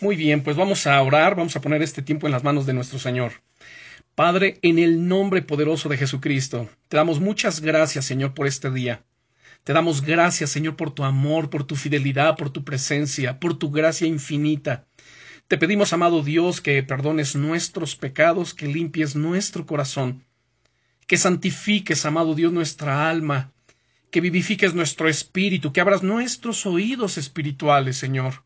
Muy bien, pues vamos a orar, vamos a poner este tiempo en las manos de nuestro Señor. Padre, en el nombre poderoso de Jesucristo, te damos muchas gracias, Señor, por este día. Te damos gracias, Señor, por tu amor, por tu fidelidad, por tu presencia, por tu gracia infinita. Te pedimos, amado Dios, que perdones nuestros pecados, que limpies nuestro corazón, que santifiques, amado Dios, nuestra alma, que vivifiques nuestro espíritu, que abras nuestros oídos espirituales, Señor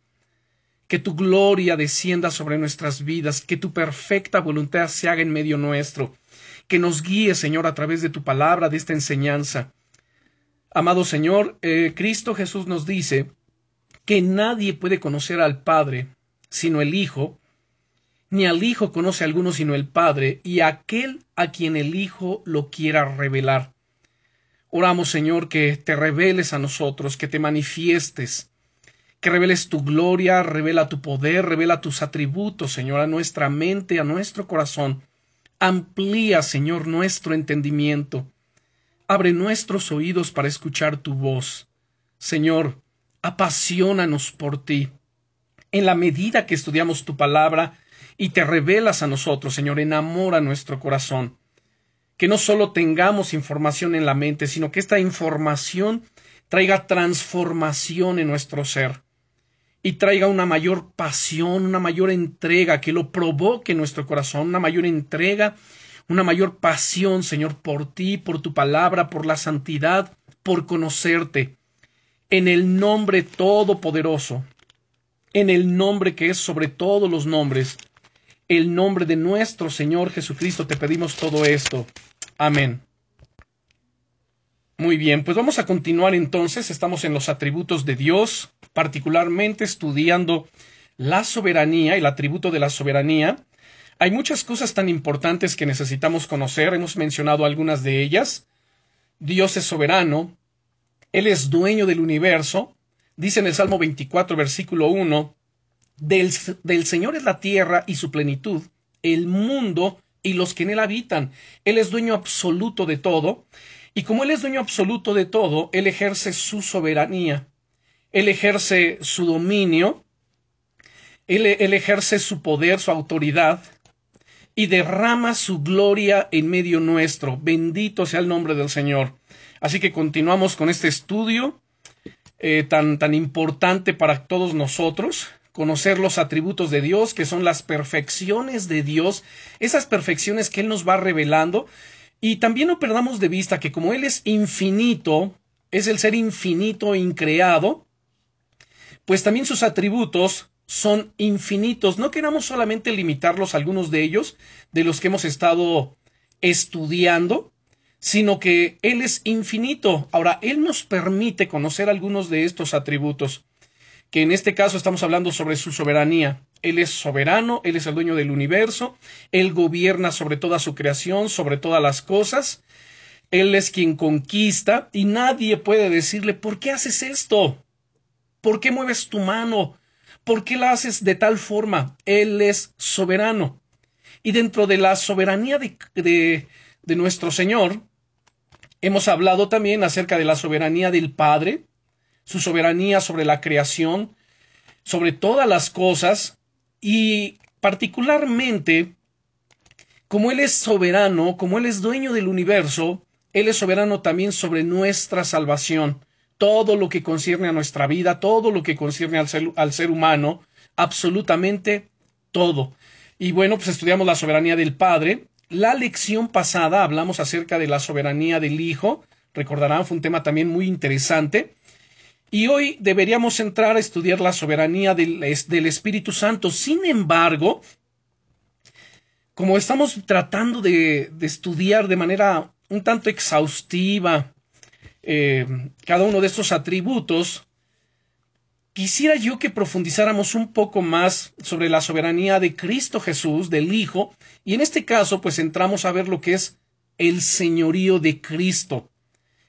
que tu gloria descienda sobre nuestras vidas, que tu perfecta voluntad se haga en medio nuestro, que nos guíe, Señor, a través de tu palabra, de esta enseñanza. Amado Señor, eh, Cristo Jesús nos dice que nadie puede conocer al Padre sino el Hijo, ni al Hijo conoce a alguno sino el Padre, y aquel a quien el Hijo lo quiera revelar. Oramos, Señor, que te reveles a nosotros, que te manifiestes, que reveles tu gloria, revela tu poder, revela tus atributos, Señor, a nuestra mente, a nuestro corazón. Amplía, Señor, nuestro entendimiento. Abre nuestros oídos para escuchar tu voz. Señor, apasionanos por ti. En la medida que estudiamos tu palabra y te revelas a nosotros, Señor, enamora nuestro corazón. Que no solo tengamos información en la mente, sino que esta información traiga transformación en nuestro ser y traiga una mayor pasión, una mayor entrega, que lo provoque en nuestro corazón, una mayor entrega, una mayor pasión, Señor, por ti, por tu palabra, por la santidad, por conocerte. En el nombre todopoderoso, en el nombre que es sobre todos los nombres, el nombre de nuestro Señor Jesucristo, te pedimos todo esto. Amén. Muy bien, pues vamos a continuar entonces. Estamos en los atributos de Dios, particularmente estudiando la soberanía, el atributo de la soberanía. Hay muchas cosas tan importantes que necesitamos conocer, hemos mencionado algunas de ellas. Dios es soberano, Él es dueño del universo, dice en el Salmo 24, versículo 1, del, del Señor es la tierra y su plenitud, el mundo y los que en él habitan. Él es dueño absoluto de todo, y como Él es dueño absoluto de todo, Él ejerce su soberanía, Él ejerce su dominio, Él, ejerce su poder, su autoridad, y derrama su gloria en medio nuestro. Bendito sea el nombre del Señor. Así que continuamos con este estudio eh, tan, tan importante para todos nosotros conocer los atributos de Dios, que son las perfecciones de Dios, esas perfecciones que Él nos va revelando y también no perdamos de vista que como Él es infinito, es el ser infinito increado, pues también sus atributos son infinitos. No queramos solamente limitarlos a algunos de ellos, de los que hemos estado estudiando, sino que Él es infinito. Ahora, Él nos permite conocer algunos de estos atributos, que en este caso estamos hablando sobre su soberanía. Él es soberano, Él es el dueño del universo, Él gobierna sobre toda su creación, sobre todas las cosas, Él es quien conquista y nadie puede decirle, ¿por qué haces esto? ¿Por qué mueves tu mano? ¿Por qué la haces de tal forma? Él es soberano. Y dentro de la soberanía de, de, de nuestro Señor, hemos hablado también acerca de la soberanía del Padre, su soberanía sobre la creación, sobre todas las cosas, y particularmente, como Él es soberano, como Él es dueño del universo, Él es soberano también sobre nuestra salvación. Todo lo que concierne a nuestra vida, todo lo que concierne al ser, humano, absolutamente todo. Y bueno, pues estudiamos la soberanía del Padre. La lección pasada hablamos acerca de la soberanía del Hijo. Recordarán, fue un tema también muy interesante. Y hoy deberíamos entrar a estudiar la soberanía del, Espíritu Santo. Sin embargo, como estamos tratando de, estudiar de manera un tanto exhaustiva eh, cada uno de estos atributos, quisiera yo que profundizáramos un poco más sobre la soberanía de Cristo Jesús, del Hijo, y en este caso pues entramos a ver lo que es el señorío de Cristo.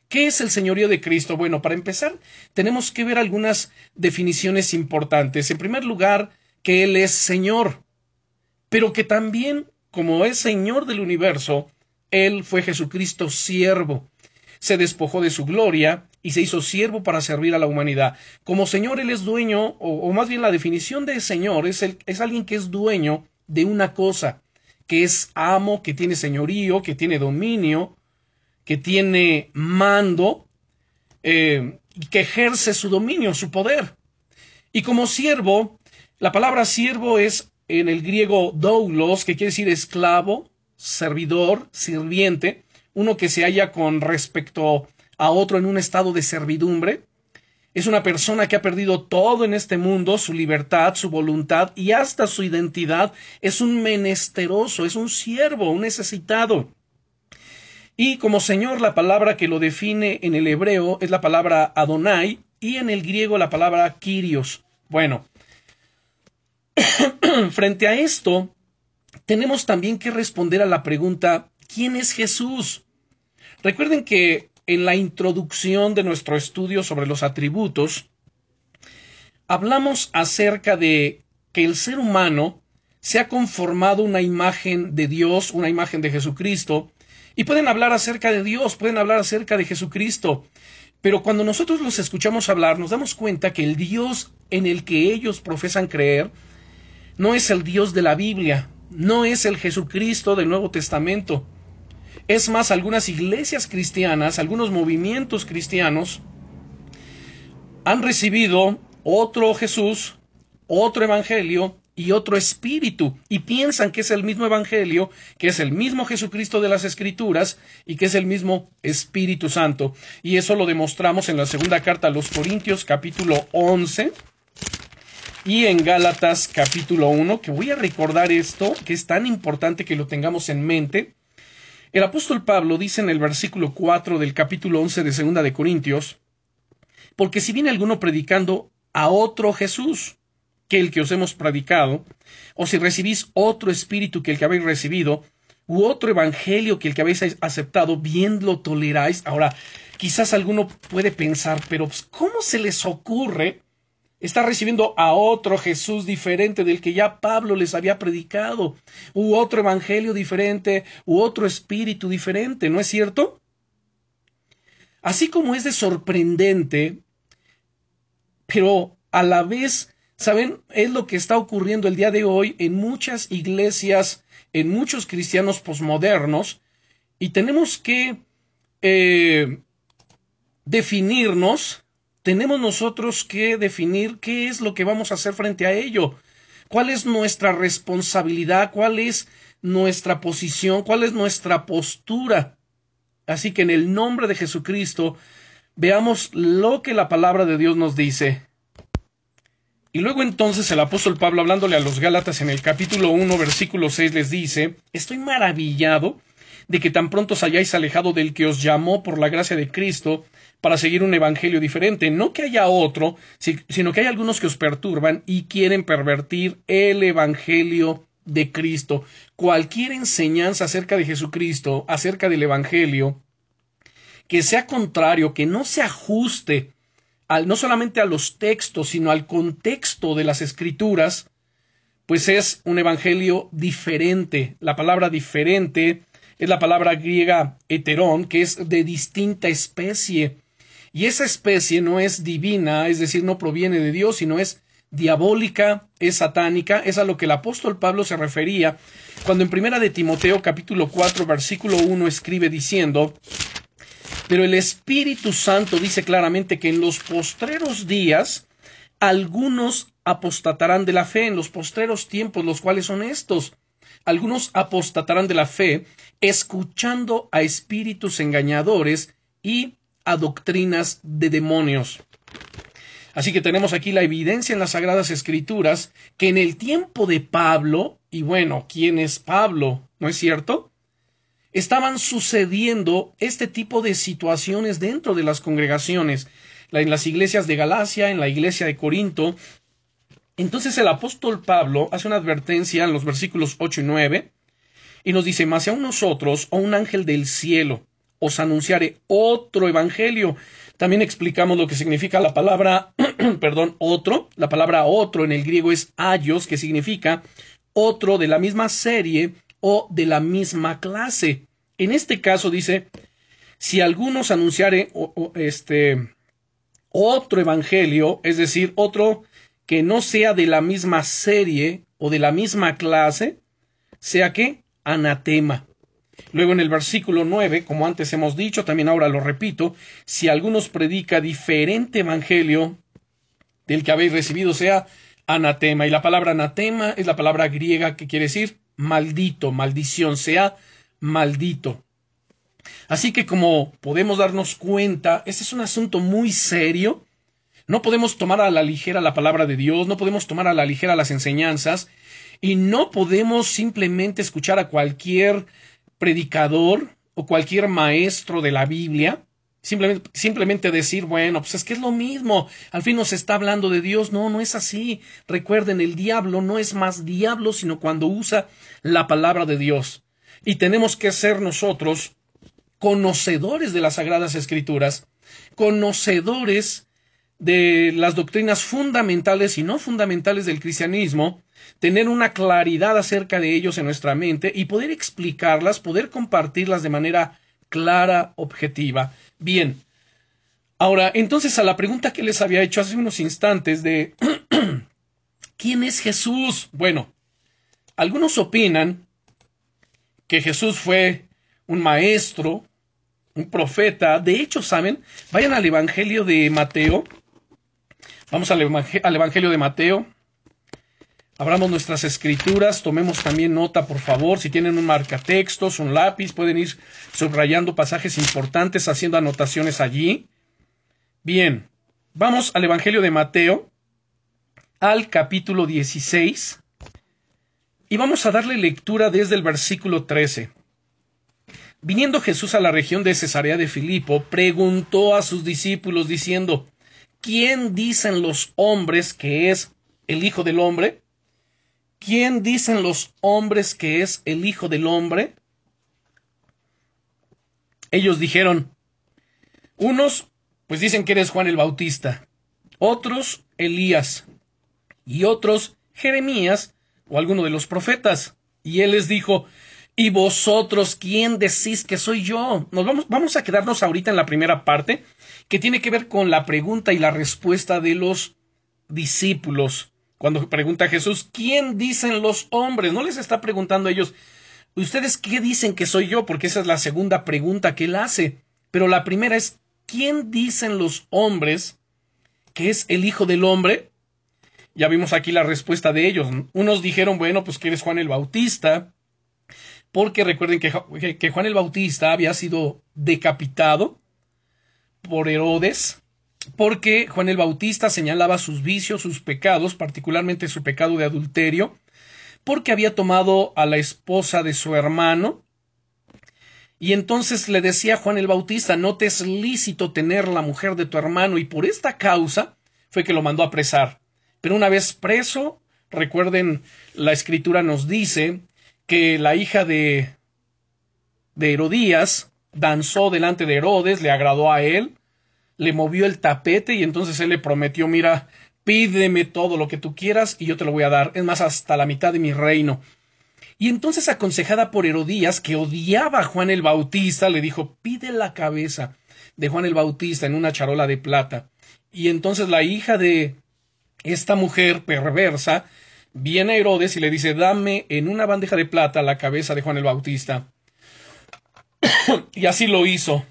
¿Qué es el señorío de Cristo? Bueno, para empezar, tenemos que ver algunas definiciones importantes. En primer lugar, que Él es Señor, pero que también, como es Señor del universo, Él fue Jesucristo siervo. se despojó de su gloria y se hizo siervo para servir a la humanidad. Como Señor, Él es dueño, o, más bien la definición de Señor es, el, es alguien que es dueño de una cosa, que es amo, que tiene señorío, que tiene dominio, que tiene mando, eh, que ejerce su dominio, su poder. Y como siervo, la palabra siervo es en el griego doulos, que quiere decir esclavo, servidor, sirviente, uno que se halla con respecto a otro en un estado de servidumbre. Es una persona que ha perdido todo en este mundo, su libertad, su voluntad y hasta su identidad. Es un menesteroso, es un siervo, un necesitado. Y como Señor, la palabra que lo define en el hebreo es la palabra Adonai y en el griego la palabra Kyrios. Bueno, frente a esto, tenemos también que responder a la pregunta ¿quién es Jesús? Recuerden que en la introducción de nuestro estudio sobre los atributos, hablamos acerca de que el ser humano se ha conformado una imagen de Dios, una imagen de Jesucristo, y pueden hablar acerca de Dios, pueden hablar acerca de Jesucristo. Pero cuando nosotros los escuchamos hablar, nos damos cuenta que el Dios en el que ellos profesan creer no es el Dios de la Biblia, no es el Jesucristo del Nuevo Testamento. Es más, algunas iglesias cristianas, algunos movimientos cristianos han recibido otro Jesús, otro Evangelio, y otro espíritu y piensan que es el mismo Evangelio, que es el mismo Jesucristo de las Escrituras y que es el mismo Espíritu Santo. Y eso lo demostramos en la segunda carta a los Corintios capítulo 11 y en Gálatas capítulo 1, que voy a recordar esto, que es tan importante que lo tengamos en mente. El apóstol Pablo dice en el versículo 4 del capítulo 11 de segunda de Corintios, porque si viene alguno predicando a otro Jesús, que el que os hemos predicado, o si recibís otro espíritu que el que habéis recibido, u otro evangelio que el que habéis aceptado, bien lo toleráis. Ahora, quizás alguno puede pensar, pero pues, ¿cómo se les ocurre estar recibiendo a otro Jesús diferente del que ya Pablo les había predicado, u otro evangelio diferente, u otro espíritu diferente, ¿no es cierto? Así como es de sorprendente, pero a la vez Saben, es lo que está ocurriendo el día de hoy en muchas iglesias, en muchos cristianos posmodernos, y tenemos que eh, definirnos, tenemos nosotros que definir qué es lo que vamos a hacer frente a ello, cuál es nuestra responsabilidad, cuál es nuestra posición, cuál es nuestra postura. Así que en el nombre de Jesucristo, veamos lo que la palabra de Dios nos dice. Y luego entonces el apóstol Pablo, hablándole a los Gálatas en el capítulo 1, versículo 6, les dice, Estoy maravillado de que tan pronto os hayáis alejado del que os llamó por la gracia de Cristo para seguir un evangelio diferente. No que haya otro, sino que hay algunos que os perturban y quieren pervertir el evangelio de Cristo. Cualquier enseñanza acerca de Jesucristo, acerca del evangelio, que sea contrario, que no se ajuste no solamente a los textos, sino al contexto de las escrituras, pues es un evangelio diferente. La palabra diferente es la palabra griega heterón, que es de distinta especie. Y esa especie no es divina, es decir, no proviene de Dios, sino es diabólica, es satánica, es a lo que el apóstol Pablo se refería cuando en primera de Timoteo capítulo 4 versículo 1 escribe diciendo pero el Espíritu Santo dice claramente que en los postreros días algunos apostatarán de la fe, en los postreros tiempos, los cuales son estos. Algunos apostatarán de la fe, escuchando a espíritus engañadores y a doctrinas de demonios. Así que tenemos aquí la evidencia en las Sagradas Escrituras que en el tiempo de Pablo, y bueno, ¿quién es Pablo? ¿No es cierto? Estaban sucediendo este tipo de situaciones dentro de las congregaciones, en las iglesias de Galacia, en la iglesia de Corinto. Entonces el apóstol Pablo hace una advertencia en los versículos 8 y 9 y nos dice, si a nosotros o un ángel del cielo os anunciare otro evangelio. También explicamos lo que significa la palabra, perdón, otro. La palabra otro en el griego es ayos, que significa otro de la misma serie o de la misma clase. En este caso dice, si algunos anunciare este otro evangelio, es decir, otro que no sea de la misma serie o de la misma clase, sea que anatema. Luego en el versículo 9, como antes hemos dicho, también ahora lo repito, si algunos predica diferente evangelio del que habéis recibido, sea anatema. Y la palabra anatema es la palabra griega que quiere decir maldito, maldición, sea maldito. Así que como podemos darnos cuenta, este es un asunto muy serio. No podemos tomar a la ligera la palabra de Dios, no podemos tomar a la ligera las enseñanzas y no podemos simplemente escuchar a cualquier predicador o cualquier maestro de la Biblia Simplemente, simplemente, decir, bueno, pues es que es lo mismo, al fin nos está hablando de Dios. No, no es así. Recuerden, el diablo no es más diablo, sino cuando usa la palabra de Dios. Y tenemos que ser nosotros conocedores de las Sagradas Escrituras, conocedores de las doctrinas fundamentales y no fundamentales del cristianismo, tener una claridad acerca de ellos en nuestra mente y poder explicarlas, poder compartirlas de manera clara, objetiva. Bien. Ahora, entonces a la pregunta que les había hecho hace unos instantes de ¿quién es Jesús? Bueno, algunos opinan que Jesús fue un maestro, un profeta. De hecho, ¿saben? Vayan al Evangelio de Mateo. Vamos al, Evangelio de Mateo. Abramos nuestras escrituras, tomemos también nota, por favor. Si tienen un marcatextos, un lápiz, pueden ir subrayando pasajes importantes, haciendo anotaciones allí. Bien, vamos al Evangelio de Mateo, al capítulo 16, y vamos a darle lectura desde el versículo 13. Viniendo Jesús a la región de Cesarea de Filipo, preguntó a sus discípulos diciendo, ¿quién dicen los hombres que es el Hijo del Hombre? ¿Quién dicen los hombres que es el Hijo del Hombre? Ellos dijeron, unos pues dicen que eres Juan el Bautista, otros Elías, y otros Jeremías o alguno de los profetas. Y él les dijo, ¿Y vosotros quién decís que soy yo? Nos vamos, vamos a quedarnos ahorita en la primera parte, que tiene que ver con la pregunta y la respuesta de los discípulos. Cuando pregunta a Jesús, ¿quién dicen los hombres? No les está preguntando a ellos, ¿ustedes qué dicen que soy yo? Porque esa es la segunda pregunta que él hace. Pero la primera es, ¿quién dicen los hombres que es el Hijo del Hombre? Ya vimos aquí la respuesta de ellos. Unos dijeron, bueno, pues que eres Juan el Bautista porque recuerden que, que, Juan el Bautista había sido decapitado por Herodes, porque Juan el Bautista señalaba sus vicios, sus pecados, particularmente su pecado de adulterio, porque había tomado a la esposa de su hermano, y entonces le decía a Juan el Bautista, no te es lícito tener la mujer de tu hermano, y por esta causa fue que lo mandó a apresar. Pero una vez preso, recuerden, la escritura nos dice que la hija de, de Herodías danzó delante de Herodes, le agradó a él, le movió el tapete y entonces él le prometió, mira, pídeme todo lo que tú quieras y yo te lo voy a dar, es más, hasta la mitad de mi reino. Y entonces, aconsejada por Herodías, que odiaba a Juan el Bautista, le dijo, pide la cabeza de Juan el Bautista en una charola de plata. Y entonces la hija de esta mujer perversa viene Herodes y le dice, dame en una bandeja de plata la cabeza de Juan el Bautista. y así lo hizo.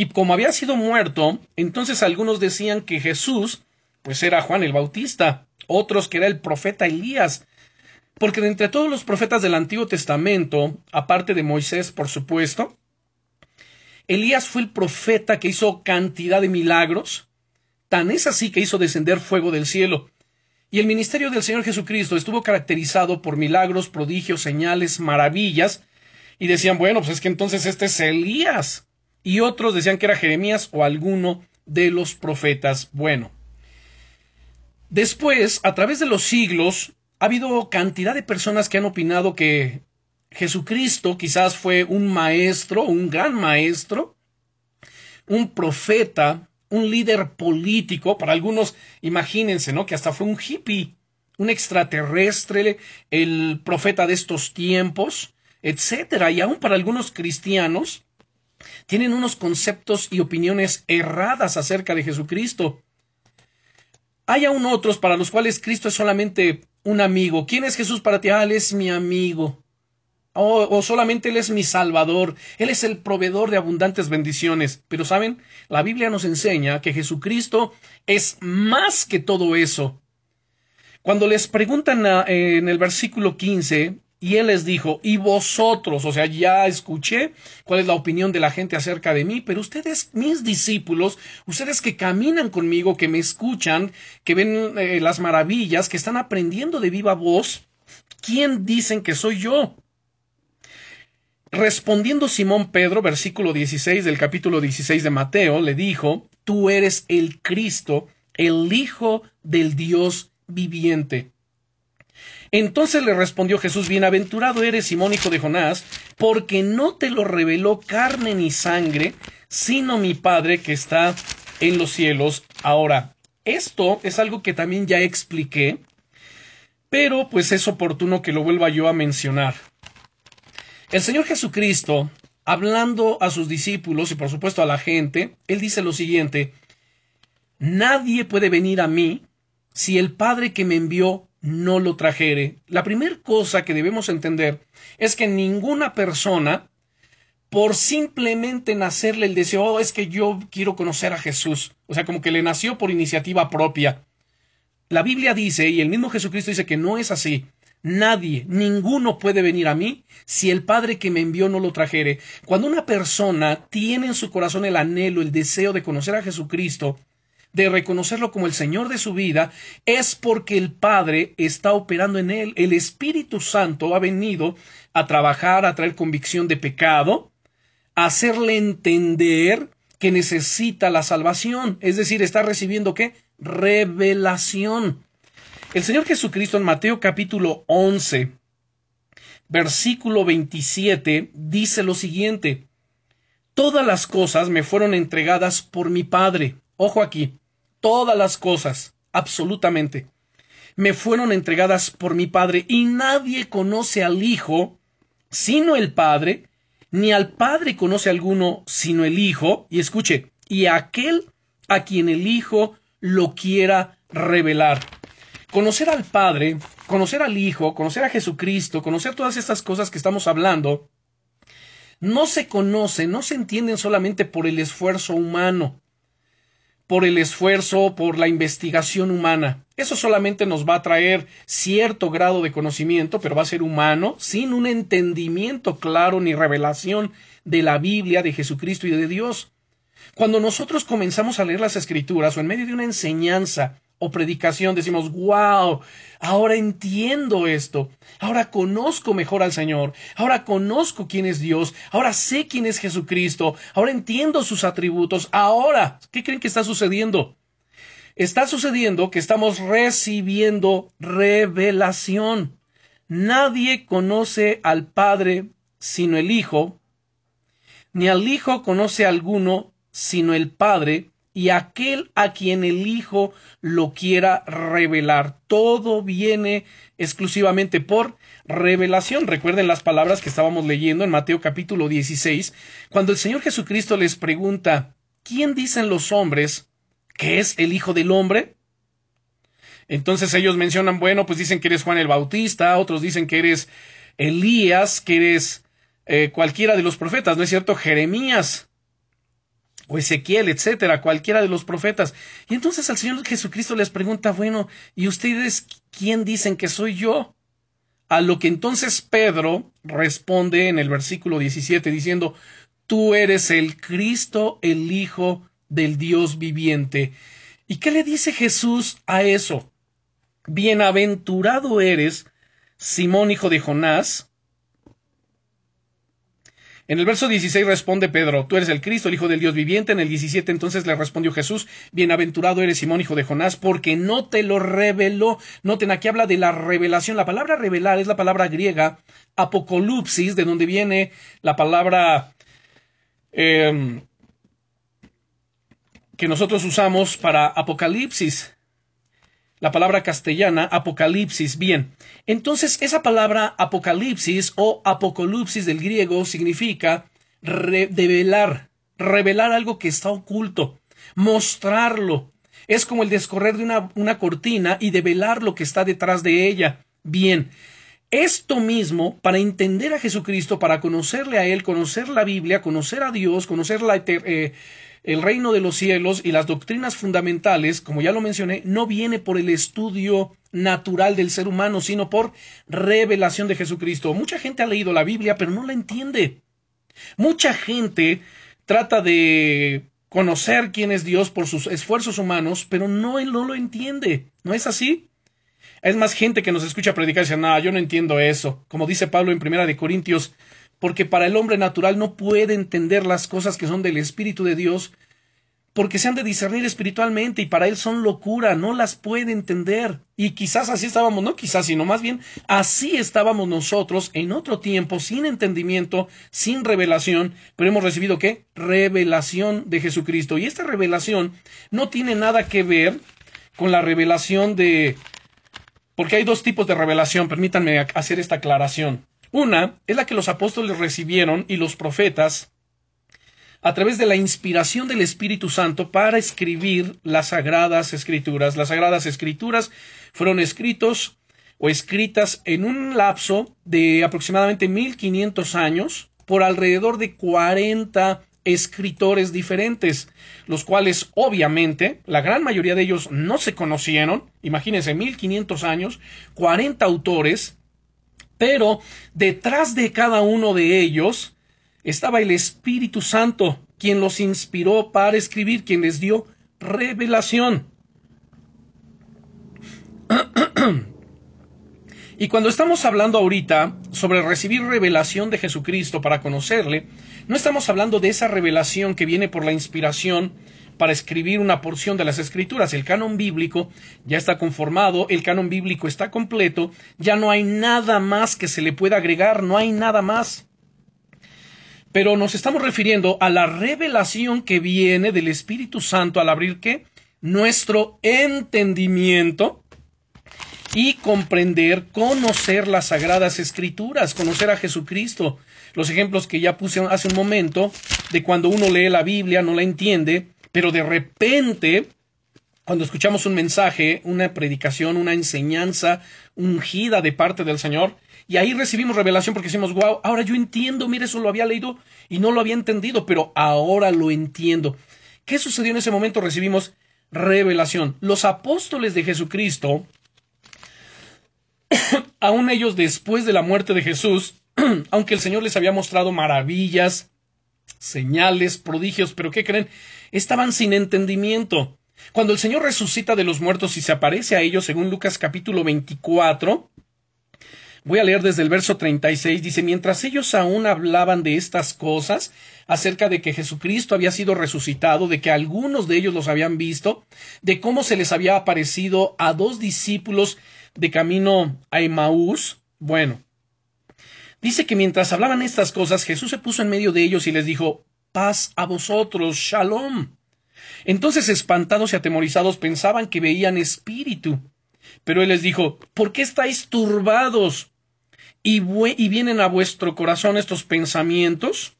Y como había sido muerto, entonces algunos decían que Jesús, pues era Juan el Bautista, otros que era el profeta Elías, porque de entre todos los profetas del Antiguo Testamento, aparte de Moisés, por supuesto, Elías fue el profeta que hizo cantidad de milagros, tan es así que hizo descender fuego del cielo. Y el ministerio del Señor Jesucristo estuvo caracterizado por milagros, prodigios, señales, maravillas, y decían, bueno, pues es que entonces este es Elías. Y otros decían que era Jeremías o alguno de los profetas. Bueno. Después, a través de los siglos, ha habido cantidad de personas que han opinado que Jesucristo quizás fue un maestro, un gran maestro, un profeta, un líder político, para algunos, imagínense, ¿no? Que hasta fue un hippie, un extraterrestre, el profeta de estos tiempos, etcétera. Y aún para algunos cristianos, tienen unos conceptos y opiniones erradas acerca de Jesucristo. Hay aún otros para los cuales Cristo es solamente un amigo. ¿Quién es Jesús para ti? Ah, Él es mi amigo. O, o, solamente Él es mi Salvador, Él es el proveedor de abundantes bendiciones. Pero saben, la Biblia nos enseña que Jesucristo es más que todo eso. Cuando les preguntan en el versículo 15, y él les dijo, y vosotros, o sea, ya escuché cuál es la opinión de la gente acerca de mí, pero ustedes, mis discípulos, ustedes que caminan conmigo, que me escuchan, que ven eh, las maravillas, que están aprendiendo de viva voz, ¿quién dicen que soy yo? Respondiendo Simón Pedro, versículo 16 del capítulo 16 de Mateo, le dijo, Tú eres el Cristo, el Hijo del Dios viviente. Entonces le respondió Jesús, Bienaventurado eres, Simón, hijo de Jonás, porque no te lo reveló carne ni sangre, sino mi Padre que está en los cielos. Ahora, esto es algo que también ya expliqué, pero pues es oportuno que lo vuelva yo a mencionar. El Señor Jesucristo, hablando a sus discípulos y por supuesto a la gente, él dice lo siguiente, Nadie puede venir a mí si el Padre que me envió no lo trajere. La primera cosa que debemos entender es que ninguna persona, por simplemente nacerle el deseo, oh, es que yo quiero conocer a Jesús, o sea, como que le nació por iniciativa propia. La Biblia dice, y el mismo Jesucristo dice que no es así. Nadie, ninguno puede venir a mí si el Padre que me envió no lo trajere. Cuando una persona tiene en su corazón el anhelo, el deseo de conocer a Jesucristo, de reconocerlo como el Señor de su vida, es porque el Padre está operando en él. El Espíritu Santo ha venido a trabajar, a traer convicción de pecado, a hacerle entender que necesita la salvación. Es decir, está recibiendo qué? Revelación. El Señor Jesucristo en Mateo capítulo 11, versículo 27, dice lo siguiente. Todas las cosas me fueron entregadas por mi Padre. Ojo aquí todas las cosas, absolutamente, me fueron entregadas por mi Padre, y nadie conoce al Hijo sino el Padre, ni al Padre conoce alguno sino el Hijo, y escuche, y aquel a quien el Hijo lo quiera revelar. Conocer al Padre, conocer al Hijo, conocer a Jesucristo, conocer todas estas cosas que estamos hablando, no se conoce, no se entienden solamente por el esfuerzo humano por el esfuerzo, por la investigación humana. Eso solamente nos va a traer cierto grado de conocimiento, pero va a ser humano, sin un entendimiento claro ni revelación de la Biblia, de Jesucristo y de Dios. Cuando nosotros comenzamos a leer las Escrituras o en medio de una enseñanza o predicación decimos, wow, ahora entiendo esto, ahora conozco mejor al Señor, ahora conozco quién es Dios, ahora sé quién es Jesucristo, ahora entiendo sus atributos, ahora, ¿qué creen que está sucediendo? Está sucediendo que estamos recibiendo revelación. Nadie conoce al Padre sino el Hijo, ni al Hijo conoce a alguno sino el Padre, y aquel a quien el Hijo lo quiera revelar. Todo viene exclusivamente por revelación. Recuerden las palabras que estábamos leyendo en Mateo capítulo 16, cuando el Señor Jesucristo les pregunta, ¿quién dicen los hombres que es el Hijo del Hombre? Entonces ellos mencionan, bueno, pues dicen que eres Juan el Bautista, otros dicen que eres Elías, que eres eh, cualquiera de los profetas, ¿no es cierto? Jeremías o Ezequiel, etcétera, cualquiera de los profetas. Y entonces al Señor Jesucristo les pregunta, bueno, ¿y ustedes quién dicen que soy yo? A lo que entonces Pedro responde en el versículo 17 diciendo, tú eres el Cristo, el Hijo del Dios viviente. ¿Y qué le dice Jesús a eso? Bienaventurado eres, Simón, hijo de Jonás, en el verso 16 responde Pedro, tú eres el Cristo, el Hijo del Dios viviente. En el 17 entonces le respondió Jesús, bienaventurado eres Simón, hijo de Jonás, porque no te lo reveló. Noten, aquí habla de la revelación. La palabra revelar es la palabra griega apocolupsis, de donde viene la palabra eh, que nosotros usamos para apocalipsis la palabra castellana apocalipsis. Bien, entonces esa palabra apocalipsis o apocolipsis del griego significa develar, revelar algo que está oculto, mostrarlo. Es como el descorrer de una, una cortina y develar lo que está detrás de ella. Bien, esto mismo, para entender a Jesucristo, para conocerle a Él, conocer la Biblia, conocer a Dios, conocer la, eh, el reino de los cielos y las doctrinas fundamentales, como ya lo mencioné, no viene por el estudio natural del ser humano, sino por revelación de Jesucristo. Mucha gente ha leído la Biblia, pero no la entiende. Mucha gente trata de conocer quién es Dios por sus esfuerzos humanos, pero no, no lo entiende. ¿No es así? Es más gente que nos escucha predicar y dice, no, yo no entiendo eso. Como dice Pablo en Primera de Corintios, porque para el hombre natural no puede entender las cosas que son del Espíritu de Dios, porque se han de discernir espiritualmente y para él son locura, no las puede entender. Y quizás así estábamos, no quizás, sino más bien así estábamos nosotros en otro tiempo, sin entendimiento, sin revelación, pero hemos recibido qué? Revelación de Jesucristo. Y esta revelación no tiene nada que ver con la revelación de... Porque hay dos tipos de revelación, permítanme hacer esta aclaración. Una es la que los apóstoles recibieron y los profetas a través de la inspiración del Espíritu Santo para escribir las sagradas escrituras. Las sagradas escrituras fueron escritos o escritas en un lapso de aproximadamente 1500 años por alrededor de 40 escritores diferentes, los cuales obviamente la gran mayoría de ellos no se conocieron, imagínense 1500 años, 40 autores, pero detrás de cada uno de ellos estaba el Espíritu Santo, quien los inspiró para escribir, quien les dio revelación. Y cuando estamos hablando ahorita sobre recibir revelación de Jesucristo para conocerle, no estamos hablando de esa revelación que viene por la inspiración para escribir una porción de las escrituras. El canon bíblico ya está conformado, el canon bíblico está completo, ya no hay nada más que se le pueda agregar, no hay nada más pero nos estamos refiriendo a la revelación que viene del Espíritu Santo al abrir qué? Nuestro entendimiento y comprender, conocer las sagradas escrituras, conocer a Jesucristo. Los ejemplos que ya puse hace un momento de cuando uno lee la Biblia, no la entiende, pero de repente, cuando escuchamos un mensaje, una predicación, una enseñanza ungida de parte del Señor, y ahí recibimos revelación porque decimos, wow, ahora yo entiendo, mire, eso lo había leído y no lo había entendido, pero ahora lo entiendo. ¿Qué sucedió en ese momento? Recibimos revelación. Los apóstoles de Jesucristo, aún ellos después de la muerte de Jesús, aunque el Señor les había mostrado maravillas, señales, prodigios, pero ¿qué creen? Estaban sin entendimiento. Cuando el Señor resucita de los muertos y se aparece a ellos, según Lucas capítulo 24, Voy a leer desde el verso 36. Dice, mientras ellos aún hablaban de estas cosas, acerca de que Jesucristo había sido resucitado, de que algunos de ellos los habían visto, de cómo se les había aparecido a dos discípulos de camino a Emaús. Bueno, dice que mientras hablaban estas cosas, Jesús se puso en medio de ellos y les dijo, paz a vosotros, shalom. Entonces, espantados y atemorizados, pensaban que veían espíritu. Pero él les dijo, ¿por qué estáis turbados? ¿Y, y vienen a vuestro corazón estos pensamientos?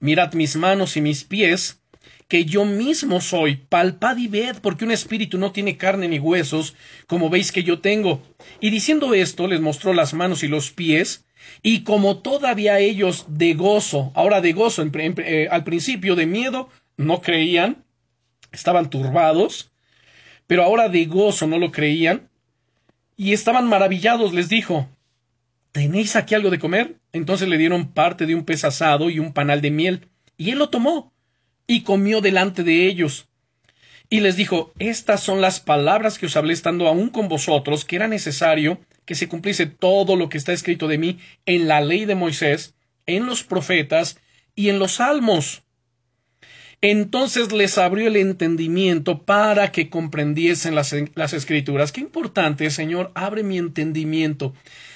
Mirad mis manos y mis pies, que yo mismo soy, palpad y ved, porque un espíritu no tiene carne ni huesos, como veis que yo tengo. Y diciendo esto, les mostró las manos y los pies, y como todavía ellos de gozo, ahora de gozo, eh, al principio de miedo, no creían, estaban turbados, pero ahora de gozo no lo creían, y estaban maravillados, les dijo, ¿tenéis aquí algo de comer? Entonces le dieron parte de un pez asado y un panal de miel, y él lo tomó, y comió delante de ellos. Y les dijo, Estas son las palabras que os hablé estando aún con vosotros, que era necesario que se cumpliese todo lo que está escrito de mí en la ley de Moisés, en los profetas y en los salmos. Entonces les abrió el entendimiento para que comprendiesen las, las, escrituras. Qué importante, Señor, abre mi entendimiento.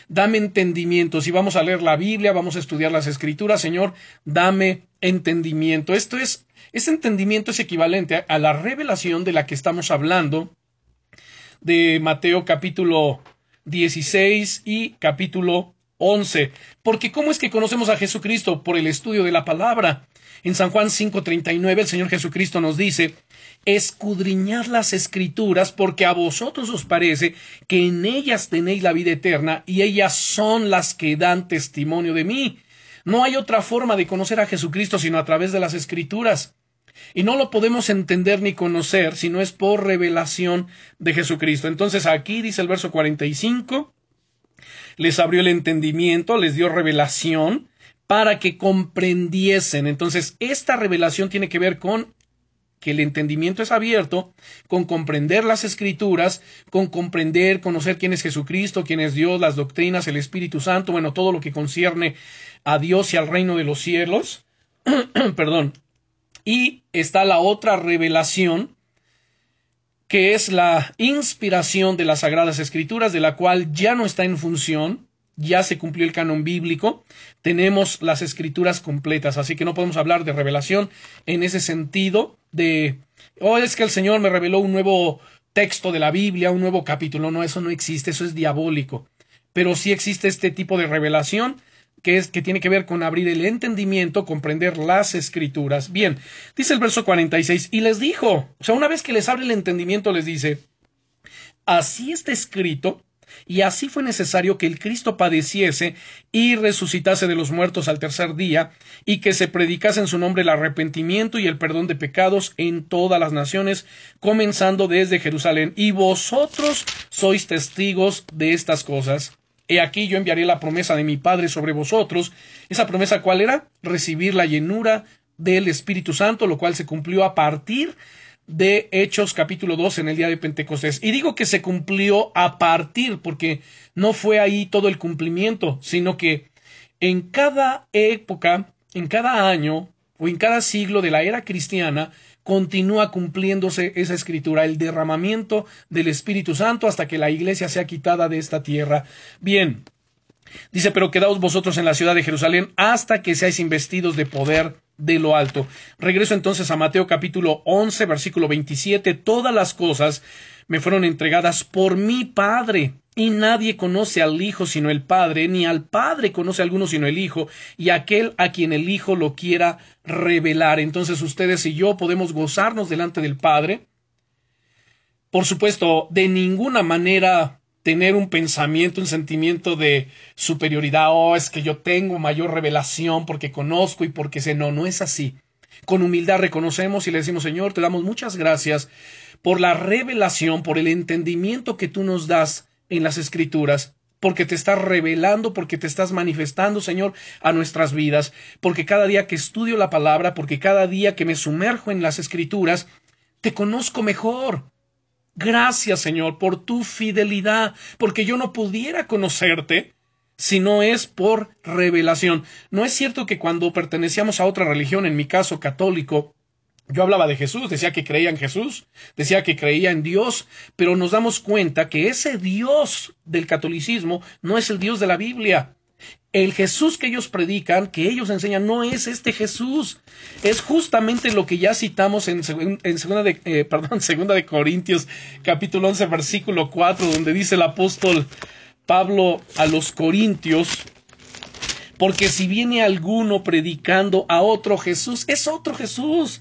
Dame entendimiento. Si vamos a leer la Biblia, vamos a estudiar las escrituras, Señor, dame entendimiento. Esto es, ese entendimiento es equivalente a la revelación de la que estamos hablando de Mateo capítulo 16 y capítulo 11. Porque ¿cómo es que conocemos a Jesucristo? Por el estudio de la palabra. En San Juan 5:39 el Señor Jesucristo nos dice, escudriñad las escrituras porque a vosotros os parece que en ellas tenéis la vida eterna y ellas son las que dan testimonio de mí. No hay otra forma de conocer a Jesucristo sino a través de las escrituras. Y no lo podemos entender ni conocer si no es por revelación de Jesucristo. Entonces aquí dice el verso 45, les abrió el entendimiento, les dio revelación para que comprendiesen. Entonces, esta revelación tiene que ver con que el entendimiento es abierto, con comprender las escrituras, con comprender, conocer quién es Jesucristo, quién es Dios, las doctrinas, el Espíritu Santo, bueno, todo lo que concierne a Dios y al reino de los cielos. Perdón. Y está la otra revelación, que es la inspiración de las Sagradas Escrituras, de la cual ya no está en función, ya se cumplió el canon bíblico, tenemos las escrituras completas, así que no podemos hablar de revelación en ese sentido de, oh, es que el Señor me reveló un nuevo texto de la Biblia, un nuevo capítulo, no, eso no existe, eso es diabólico, pero sí existe este tipo de revelación que es que tiene que ver con abrir el entendimiento, comprender las escrituras. Bien, dice el verso 46, y les dijo, o sea, una vez que les abre el entendimiento, les dice, así está escrito, y así fue necesario que el Cristo padeciese y resucitase de los muertos al tercer día, y que se predicase en su nombre el arrepentimiento y el perdón de pecados en todas las naciones, comenzando desde Jerusalén. Y vosotros sois testigos de estas cosas. He aquí yo enviaré la promesa de mi Padre sobre vosotros. Esa promesa cuál era? Recibir la llenura del Espíritu Santo, lo cual se cumplió a partir de Hechos capítulo 2 en el día de Pentecostés. Y digo que se cumplió a partir porque no fue ahí todo el cumplimiento, sino que en cada época, en cada año o en cada siglo de la era cristiana, continúa cumpliéndose esa escritura, el derramamiento del Espíritu Santo hasta que la iglesia sea quitada de esta tierra. Bien, dice, pero quedaos vosotros en la ciudad de Jerusalén hasta que seáis investidos de poder de lo alto. Regreso entonces a Mateo capítulo 11, versículo 27. Todas las cosas me fueron entregadas por mi Padre. Y nadie conoce al Hijo sino el Padre, ni al Padre conoce a alguno sino el Hijo, y aquel a quien el Hijo lo quiera revelar. Entonces ustedes y yo podemos gozarnos delante del Padre. Por supuesto, de ninguna manera tener un pensamiento, un sentimiento de superioridad, oh, es que yo tengo mayor revelación porque conozco y porque sé, no, no es así. Con humildad reconocemos y le decimos, Señor, te damos muchas gracias por la revelación, por el entendimiento que tú nos das en las escrituras, porque te estás revelando, porque te estás manifestando, Señor, a nuestras vidas, porque cada día que estudio la palabra, porque cada día que me sumerjo en las escrituras, te conozco mejor. Gracias, Señor, por tu fidelidad, porque yo no pudiera conocerte si no es por revelación. No es cierto que cuando pertenecíamos a otra religión, en mi caso católico, yo hablaba de Jesús, decía que creía en Jesús, decía que creía en Dios, pero nos damos cuenta que ese Dios del catolicismo no es el Dios de la Biblia. El Jesús que ellos predican, que ellos enseñan, no es este Jesús. Es justamente lo que ya citamos en, segunda, de, eh, perdón, segunda de Corintios, capítulo 11, versículo 4, donde dice el apóstol Pablo a los Corintios, porque si viene alguno predicando a otro Jesús, es otro Jesús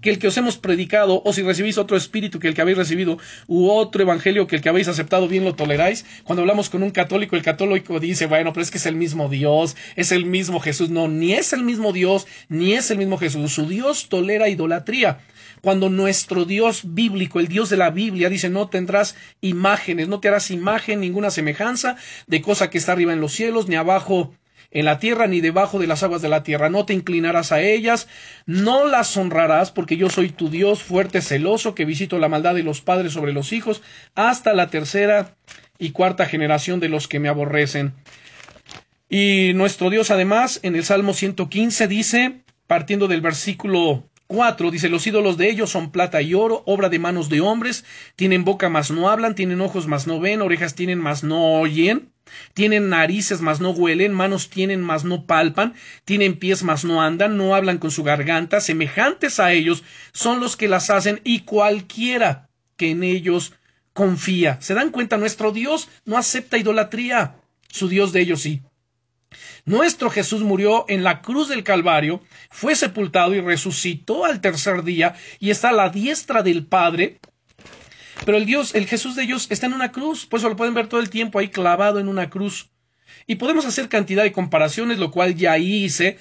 que el que os hemos predicado, o si recibís otro espíritu que el que habéis recibido, u otro evangelio que el que habéis aceptado, bien lo toleráis. Cuando hablamos con un católico, el católico dice, bueno, pero es que es el mismo Dios, es el mismo Jesús. No, ni es el mismo Dios, ni es el mismo Jesús. Su Dios tolera idolatría. Cuando nuestro Dios bíblico, el Dios de la Biblia, dice, no tendrás imágenes, no te harás imagen, ninguna semejanza de cosa que está arriba en los cielos, ni abajo en la tierra ni debajo de las aguas de la tierra. No te inclinarás a ellas, no las honrarás, porque yo soy tu Dios fuerte, celoso, que visito la maldad de los padres sobre los hijos, hasta la tercera y cuarta generación de los que me aborrecen. Y nuestro Dios además en el Salmo 115 dice, partiendo del versículo 4 dice, los ídolos de ellos son plata y oro, obra de manos de hombres, tienen boca mas no hablan, tienen ojos mas no ven, orejas tienen mas no oyen, tienen narices mas no huelen, manos tienen mas no palpan, tienen pies mas no andan, no hablan con su garganta, semejantes a ellos son los que las hacen y cualquiera que en ellos confía. ¿Se dan cuenta? Nuestro Dios no acepta idolatría, su Dios de ellos sí. Nuestro Jesús murió en la cruz del Calvario, fue sepultado y resucitó al tercer día y está a la diestra del Padre. Pero el Dios, el Jesús de ellos está en una cruz, por eso lo pueden ver todo el tiempo ahí clavado en una cruz. Y podemos hacer cantidad de comparaciones, lo cual ya hice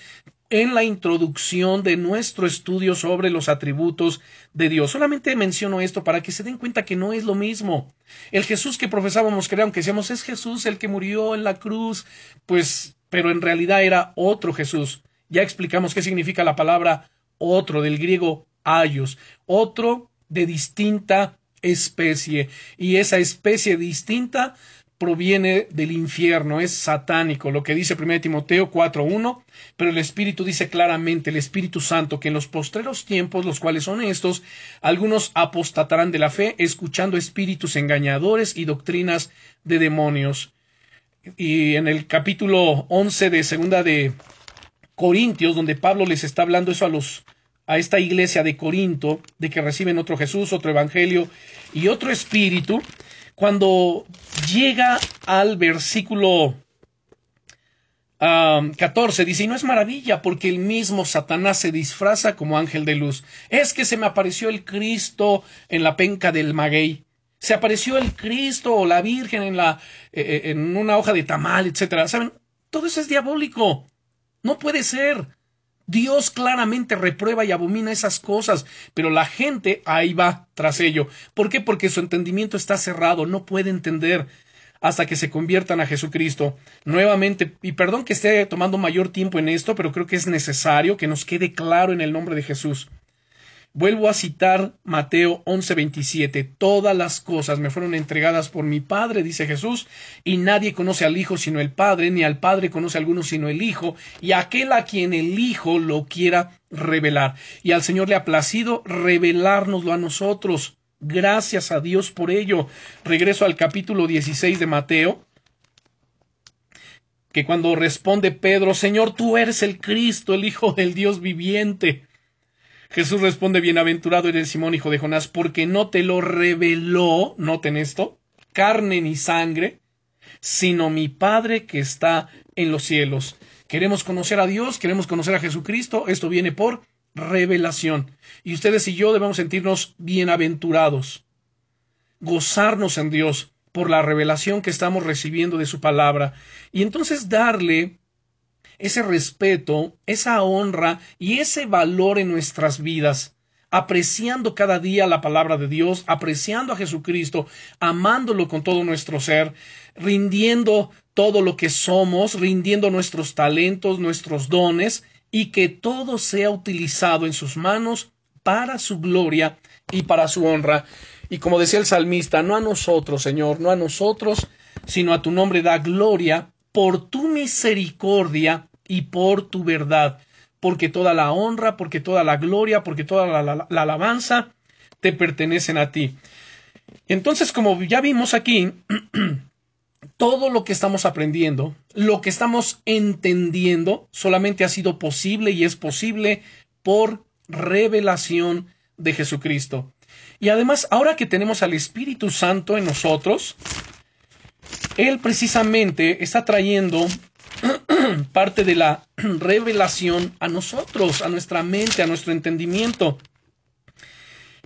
en la introducción de nuestro estudio sobre los atributos de Dios. Solamente menciono esto para que se den cuenta que no es lo mismo. El Jesús que profesábamos creer, aunque decíamos es Jesús el que murió en la cruz, pues, pero en realidad era otro Jesús. Ya explicamos qué significa la palabra otro, del griego ayos, otro de distinta especie. Y esa especie distinta proviene del infierno, es satánico, lo que dice 1 Timoteo 4.1, pero el Espíritu dice claramente, el Espíritu Santo, que en los postreros tiempos, los cuales son estos, algunos apostatarán de la fe, escuchando espíritus engañadores y doctrinas de demonios. Y en el capítulo 11 de segunda de Corintios, donde Pablo les está hablando eso a los a esta iglesia de Corinto, de que reciben otro Jesús, otro Evangelio y otro Espíritu, cuando llega al versículo 14, dice, y no es maravilla porque el mismo Satanás se disfraza como ángel de luz. Es que se me apareció el Cristo en la penca del maguey. Se apareció el Cristo o la Virgen en, la, eh, eh, en una hoja de tamal, etcétera. ¿Saben? Todo eso es diabólico. No puede ser. Dios claramente reprueba y abomina esas cosas, pero la gente ahí va tras ello. ¿Por qué? Porque su entendimiento está cerrado, no puede entender hasta que se conviertan a Jesucristo. Nuevamente, y perdón que esté tomando mayor tiempo en esto, pero creo que es necesario que nos quede claro en el nombre de Jesús. Vuelvo a citar Mateo 11:27. Todas las cosas me fueron entregadas por mi Padre, dice Jesús, y nadie conoce al Hijo sino el Padre, ni al Padre conoce a alguno sino el Hijo, y aquel a quien el Hijo lo quiera revelar. Y al Señor le ha placido revelárnoslo a nosotros. Gracias a Dios por ello. Regreso al capítulo 16 de Mateo que cuando responde Pedro, Señor, tú eres el Cristo, el Hijo del Dios viviente. Jesús responde, bienaventurado eres Simón, hijo de Jonás, porque no te lo reveló, noten esto, carne ni sangre, sino mi Padre que está en los cielos. Queremos conocer a Dios, queremos conocer a Jesucristo, esto viene por revelación. Y ustedes y yo debemos sentirnos bienaventurados, gozarnos en Dios por la revelación que estamos recibiendo de su palabra, y entonces darle ese respeto, esa honra y ese valor en nuestras vidas, apreciando cada día la palabra de Dios, apreciando a Jesucristo, amándolo con todo nuestro ser, rindiendo todo lo que somos, rindiendo nuestros talentos, nuestros dones, y que todo sea utilizado en sus manos para su gloria y para su honra. Y como decía el salmista, no a nosotros, Señor, no a nosotros, sino a tu nombre da gloria por tu misericordia y por tu verdad, porque toda la honra, porque toda la gloria, porque toda la, alabanza te pertenecen a ti. Entonces, como ya vimos aquí, todo lo que estamos aprendiendo, lo que estamos entendiendo, solamente ha sido posible y es posible por revelación de Jesucristo. Y además, ahora que tenemos al Espíritu Santo en nosotros, él precisamente está trayendo parte de la revelación a nosotros, a nuestra mente, a nuestro entendimiento.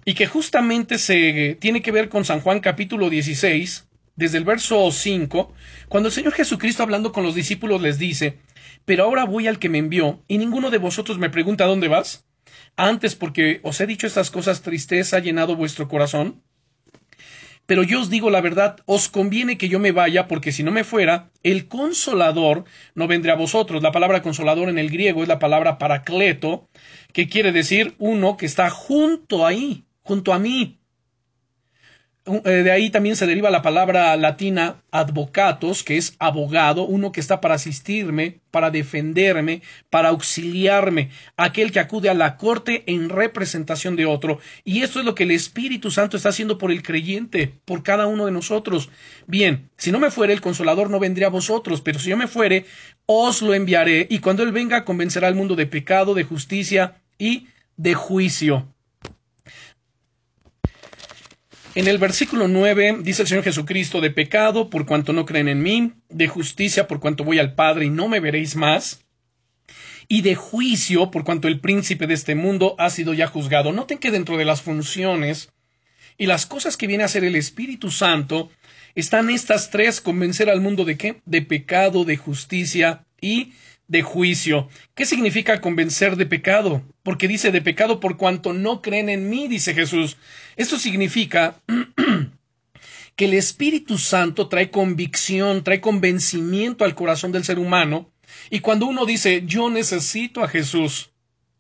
Y que justamente se tiene que ver con San Juan capítulo 16, desde el verso 5, cuando el Señor Jesucristo hablando con los discípulos les dice, pero ahora voy al que me envió, y ninguno de vosotros me pregunta dónde vas. Antes, porque os he dicho estas cosas, tristeza ha llenado vuestro corazón. Pero yo os digo la verdad, os conviene que yo me vaya, porque si no me fuera, el consolador no vendrá a vosotros. La palabra consolador en el griego es la palabra paracleto, que quiere decir uno que está junto ahí, junto a mí. Eh, de ahí también se deriva la palabra latina advocatos, que es abogado, uno que está para asistirme, para defenderme, para auxiliarme, aquel que acude a la corte en representación de otro. Y esto es lo que el Espíritu Santo está haciendo por el creyente, por cada uno de nosotros. Bien, si no me fuere, el consolador no vendría a vosotros, pero si yo me fuere, os lo enviaré, y cuando él venga, convencerá al mundo de pecado, de justicia y de juicio. En el versículo 9 dice el Señor Jesucristo, de pecado por cuanto no creen en mí, de justicia por cuanto voy al Padre y no me veréis más, y de juicio por cuanto el príncipe de este mundo ha sido ya juzgado. Noten que dentro de las funciones y las cosas que viene a hacer el Espíritu Santo, están estas tres, convencer al mundo de qué? De pecado, de justicia y de juicio. ¿Qué significa convencer de pecado? Porque dice de pecado por cuanto no creen en mí, dice Jesús. Esto significa que el Espíritu Santo trae convicción, trae convencimiento al corazón del ser humano. Y cuando uno dice yo necesito a Jesús,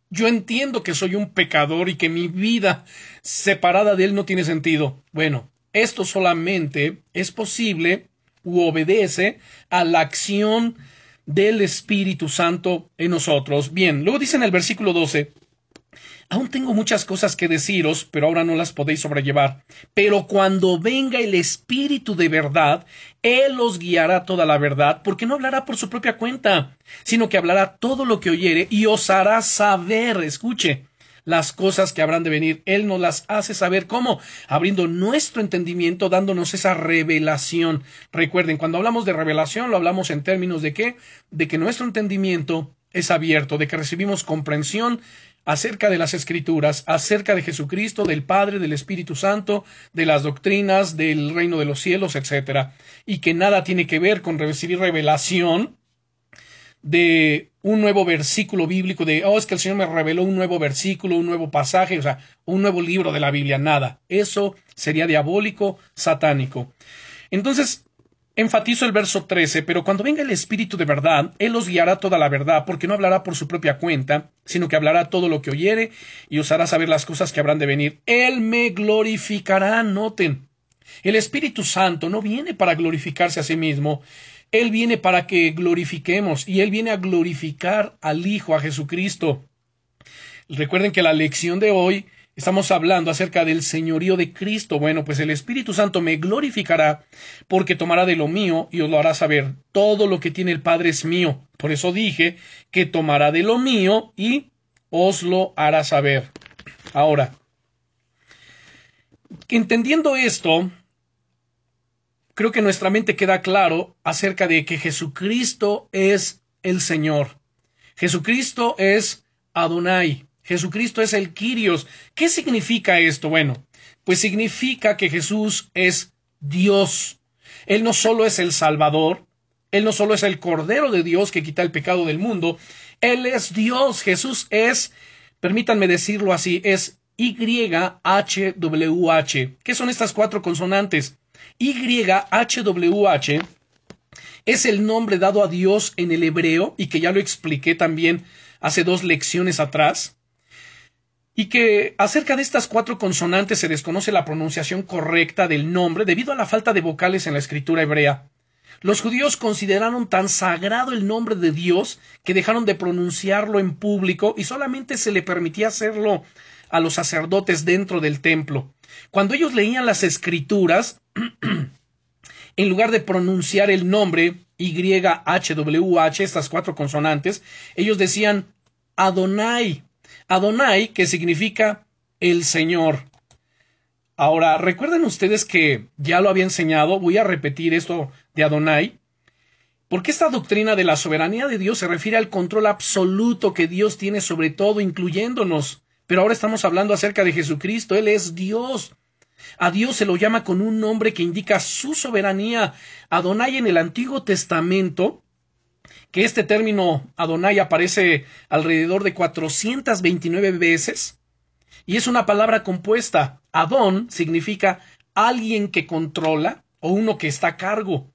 yo entiendo que soy un pecador y que mi vida separada de Él no tiene sentido. Bueno, esto solamente es posible u obedece a la acción del Espíritu Santo en nosotros. Bien, luego dice en el versículo 12, Aún tengo muchas cosas que deciros, pero ahora no las podéis sobrellevar. Pero cuando venga el Espíritu de verdad, Él os guiará toda la verdad, porque no hablará por su propia cuenta, sino que hablará todo lo que oyere y os hará saber, escuche, las cosas que habrán de venir. Él nos las hace saber cómo, abriendo nuestro entendimiento, dándonos esa revelación. Recuerden, cuando hablamos de revelación, lo hablamos en términos de qué? De que nuestro entendimiento es abierto, de que recibimos comprensión acerca de las escrituras, acerca de Jesucristo, del Padre, del Espíritu Santo, de las doctrinas, del reino de los cielos, etc. Y que nada tiene que ver con recibir revelación de un nuevo versículo bíblico, de, oh, es que el Señor me reveló un nuevo versículo, un nuevo pasaje, o sea, un nuevo libro de la Biblia, nada. Eso sería diabólico, satánico. Entonces, enfatizo el verso 13, pero cuando venga el Espíritu de verdad, Él os guiará toda la verdad, porque no hablará por su propia cuenta, sino que hablará todo lo que oyere y os hará saber las cosas que habrán de venir. Él me glorificará, noten. El Espíritu Santo no viene para glorificarse a sí mismo, él viene para que glorifiquemos y Él viene a glorificar al Hijo, a Jesucristo. Recuerden que la lección de hoy estamos hablando acerca del señorío de Cristo. Bueno, pues el Espíritu Santo me glorificará porque tomará de lo mío y os lo hará saber. Todo lo que tiene el Padre es mío. Por eso dije que tomará de lo mío y os lo hará saber. Ahora, entendiendo esto, creo que nuestra mente queda claro acerca de que Jesucristo es el Señor. Jesucristo es Adonai. Jesucristo es el Kyrios. ¿Qué significa esto? Bueno, pues significa que Jesús es Dios. Él no solo es el Salvador, Él no solo es el Cordero de Dios que quita el pecado del mundo, Él es Dios. Jesús es, permítanme decirlo así, es YHWH. ¿Qué son estas cuatro consonantes? YHWH es el nombre dado a Dios en el hebreo y que ya lo expliqué también hace dos lecciones atrás. Y que acerca de estas cuatro consonantes se desconoce la pronunciación correcta del nombre debido a la falta de vocales en la escritura hebrea. Los judíos consideraron tan sagrado el nombre de Dios que dejaron de pronunciarlo en público y solamente se le permitía hacerlo a los sacerdotes dentro del templo. Cuando ellos leían las escrituras, en lugar de pronunciar el nombre YHWH, estas cuatro consonantes, ellos decían Adonai. Adonai, que significa el Señor. Ahora, recuerden ustedes que ya lo había enseñado, voy a repetir esto de Adonai, porque esta doctrina de la soberanía de Dios se refiere al control absoluto que Dios tiene sobre todo, incluyéndonos. Pero ahora estamos hablando acerca de Jesucristo. Él es Dios. A Dios se lo llama con un nombre que indica su soberanía. Adonai en el Antiguo Testamento, que este término Adonai aparece alrededor de 429 veces, y es una palabra compuesta. Adon significa alguien que controla o uno que está a cargo.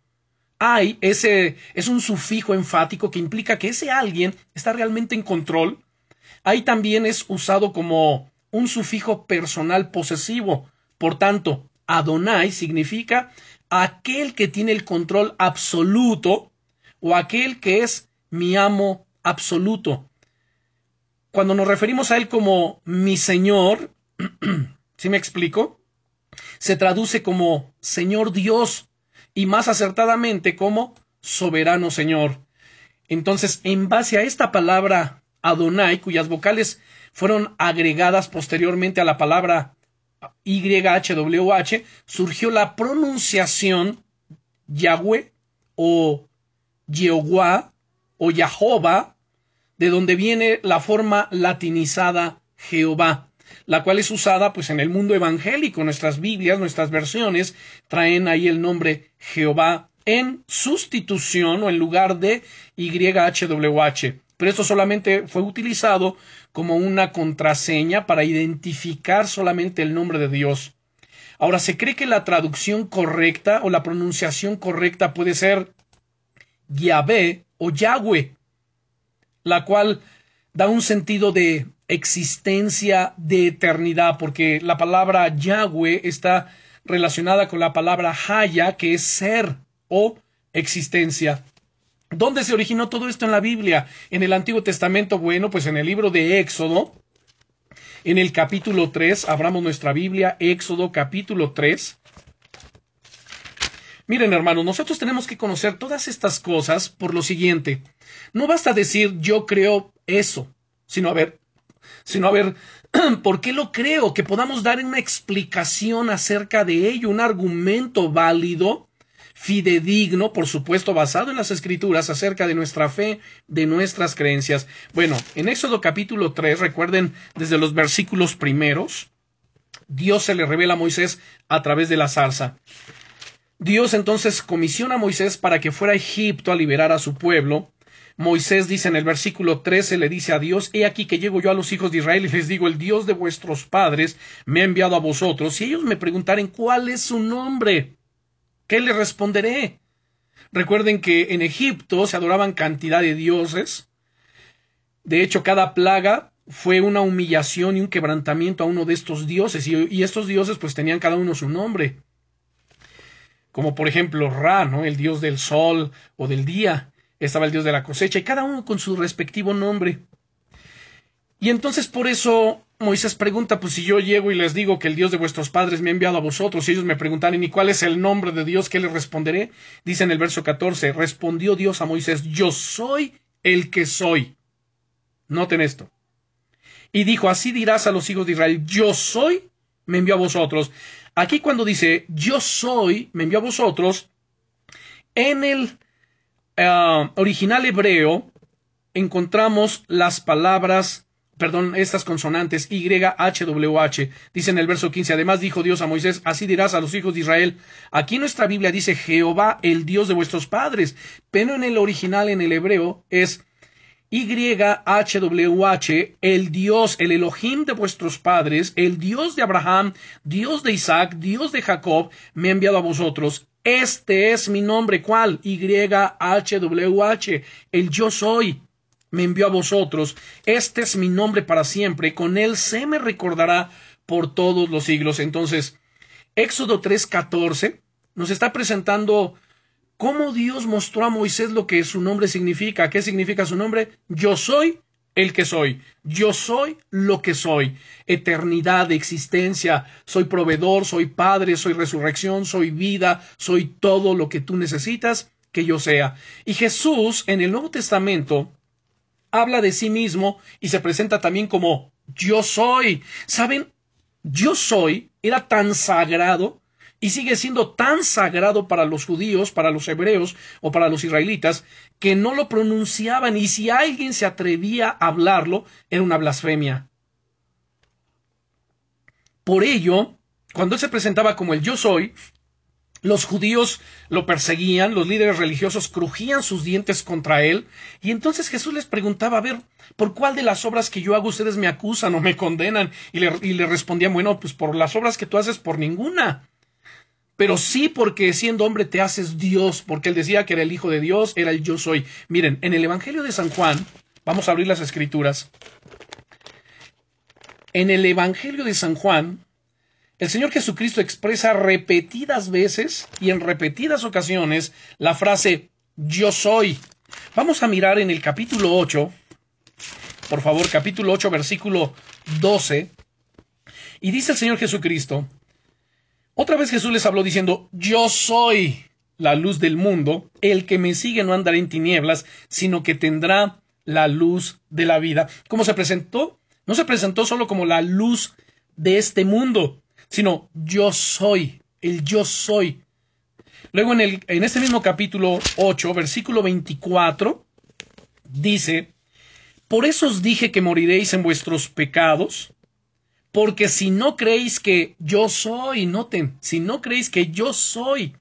Hay ese es un sufijo enfático que implica que ese alguien está realmente en control Ahí también es usado como un sufijo personal posesivo. Por tanto, Adonai significa aquel que tiene el control absoluto o aquel que es mi amo absoluto. Cuando nos referimos a él como mi Señor, ¿sí me explico? Se traduce como Señor Dios y más acertadamente como soberano Señor. Entonces, en base a esta palabra Adonai, cuyas vocales fueron agregadas posteriormente a la palabra YHWH, surgió la pronunciación Yahweh o Jehová o Jehová, de donde viene la forma latinizada Jehová, la cual es usada pues en el mundo evangélico. Nuestras Biblias, nuestras versiones traen ahí el nombre Jehová en sustitución o en lugar de YHWH. Pero esto solamente fue utilizado como una contraseña para identificar solamente el nombre de Dios. Ahora, se cree que la traducción correcta o la pronunciación correcta puede ser Yahvé o Yahweh, la cual da un sentido de existencia de eternidad, porque la palabra Yahweh está relacionada con la palabra Haya, que es ser o existencia. ¿Dónde se originó todo esto en la Biblia? En el Antiguo Testamento, bueno, pues en el libro de Éxodo, en el capítulo 3, abramos nuestra Biblia, Éxodo capítulo 3. Miren, hermanos, nosotros tenemos que conocer todas estas cosas por lo siguiente. No basta decir yo creo eso, sino a ver, sino a ver, ¿por qué lo creo? Que podamos dar una explicación acerca de ello, un argumento válido fidedigno, por supuesto, basado en las escrituras acerca de nuestra fe, de nuestras creencias. Bueno, en Éxodo capítulo 3, recuerden desde los versículos primeros, Dios se le revela a Moisés a través de la zarza. Dios entonces comisiona a Moisés para que fuera a Egipto a liberar a su pueblo. Moisés dice en el versículo 13, le dice a Dios, He aquí que llego yo a los hijos de Israel y les digo, el Dios de vuestros padres me ha enviado a vosotros. Y ellos me preguntaren, ¿cuál es su nombre? ¿Qué le responderé? Recuerden que en Egipto se adoraban cantidad de dioses. De hecho, cada plaga fue una humillación y un quebrantamiento a uno de estos dioses, y, estos dioses pues tenían cada uno su nombre. Como por ejemplo Ra, ¿no? El dios del sol o del día. Estaba el dios de la cosecha, y cada uno con su respectivo nombre. Y entonces por eso Moisés pregunta, pues si yo llego y les digo que el Dios de vuestros padres me ha enviado a vosotros, y ellos me preguntan, ¿y cuál es el nombre de Dios? ¿Qué les responderé? Dice en el verso 14, respondió Dios a Moisés, yo soy el que soy. Noten esto. Y dijo, así dirás a los hijos de Israel, yo soy, me envió a vosotros. Aquí cuando dice, yo soy, me envió a vosotros, en el ah, original hebreo encontramos las palabras perdón, estas consonantes Y, H, W, H. Dice en el verso 15, además dijo Dios a Moisés, así dirás a los hijos de Israel. Aquí nuestra Biblia dice Jehová, el Dios de vuestros padres, pero en el original, en el hebreo, es Y, H, W, H, el Dios, el Elohim de vuestros padres, el Dios de Abraham, Dios de Isaac, Dios de Jacob, me ha enviado a vosotros. Este es mi nombre, ¿cuál? Y, H, W, H, el yo soy me envió a vosotros. Este es mi nombre para siempre, con él se me recordará por todos los siglos. Entonces, Éxodo 3:14 nos está presentando cómo Dios mostró a Moisés lo que su nombre significa. ¿Qué significa su nombre? Yo soy el que soy. Yo soy lo que soy. Eternidad, existencia. Soy proveedor, soy padre, soy resurrección, soy vida, soy todo lo que tú necesitas que yo sea. Y Jesús en el Nuevo Testamento habla de sí mismo y se presenta también como yo soy. ¿Saben? Yo soy era tan sagrado y sigue siendo tan sagrado para los judíos, para los hebreos o para los israelitas, que no lo pronunciaban y si alguien se atrevía a hablarlo, era una blasfemia. Por ello, cuando él se presentaba como el yo soy, los judíos lo perseguían, los líderes religiosos crujían sus dientes contra él, y entonces Jesús les preguntaba, a ver, ¿por cuál de las obras que yo hago ustedes me acusan o me condenan? Y le, respondían, bueno, pues por las obras que tú haces, por ninguna. Pero sí porque siendo hombre te haces Dios, porque él decía que era el Hijo de Dios, era el yo soy. Miren, en el Evangelio de San Juan, vamos a abrir las escrituras. En el Evangelio de San Juan, el Señor Jesucristo expresa repetidas veces y en repetidas ocasiones la frase yo soy. Vamos a mirar en el capítulo 8, por favor, capítulo 8, versículo 12. Y dice el Señor Jesucristo, otra vez Jesús les habló diciendo, yo soy la luz del mundo, el que me sigue no andará en tinieblas, sino que tendrá la luz de la vida. ¿Cómo se presentó? No se presentó solo como la luz de este mundo, sino yo soy, el yo soy. Luego en, el, en este mismo capítulo 8, versículo 24, dice, por eso os dije que moriréis en vuestros pecados, porque si no creéis que yo soy, noten, si no creéis que yo soy,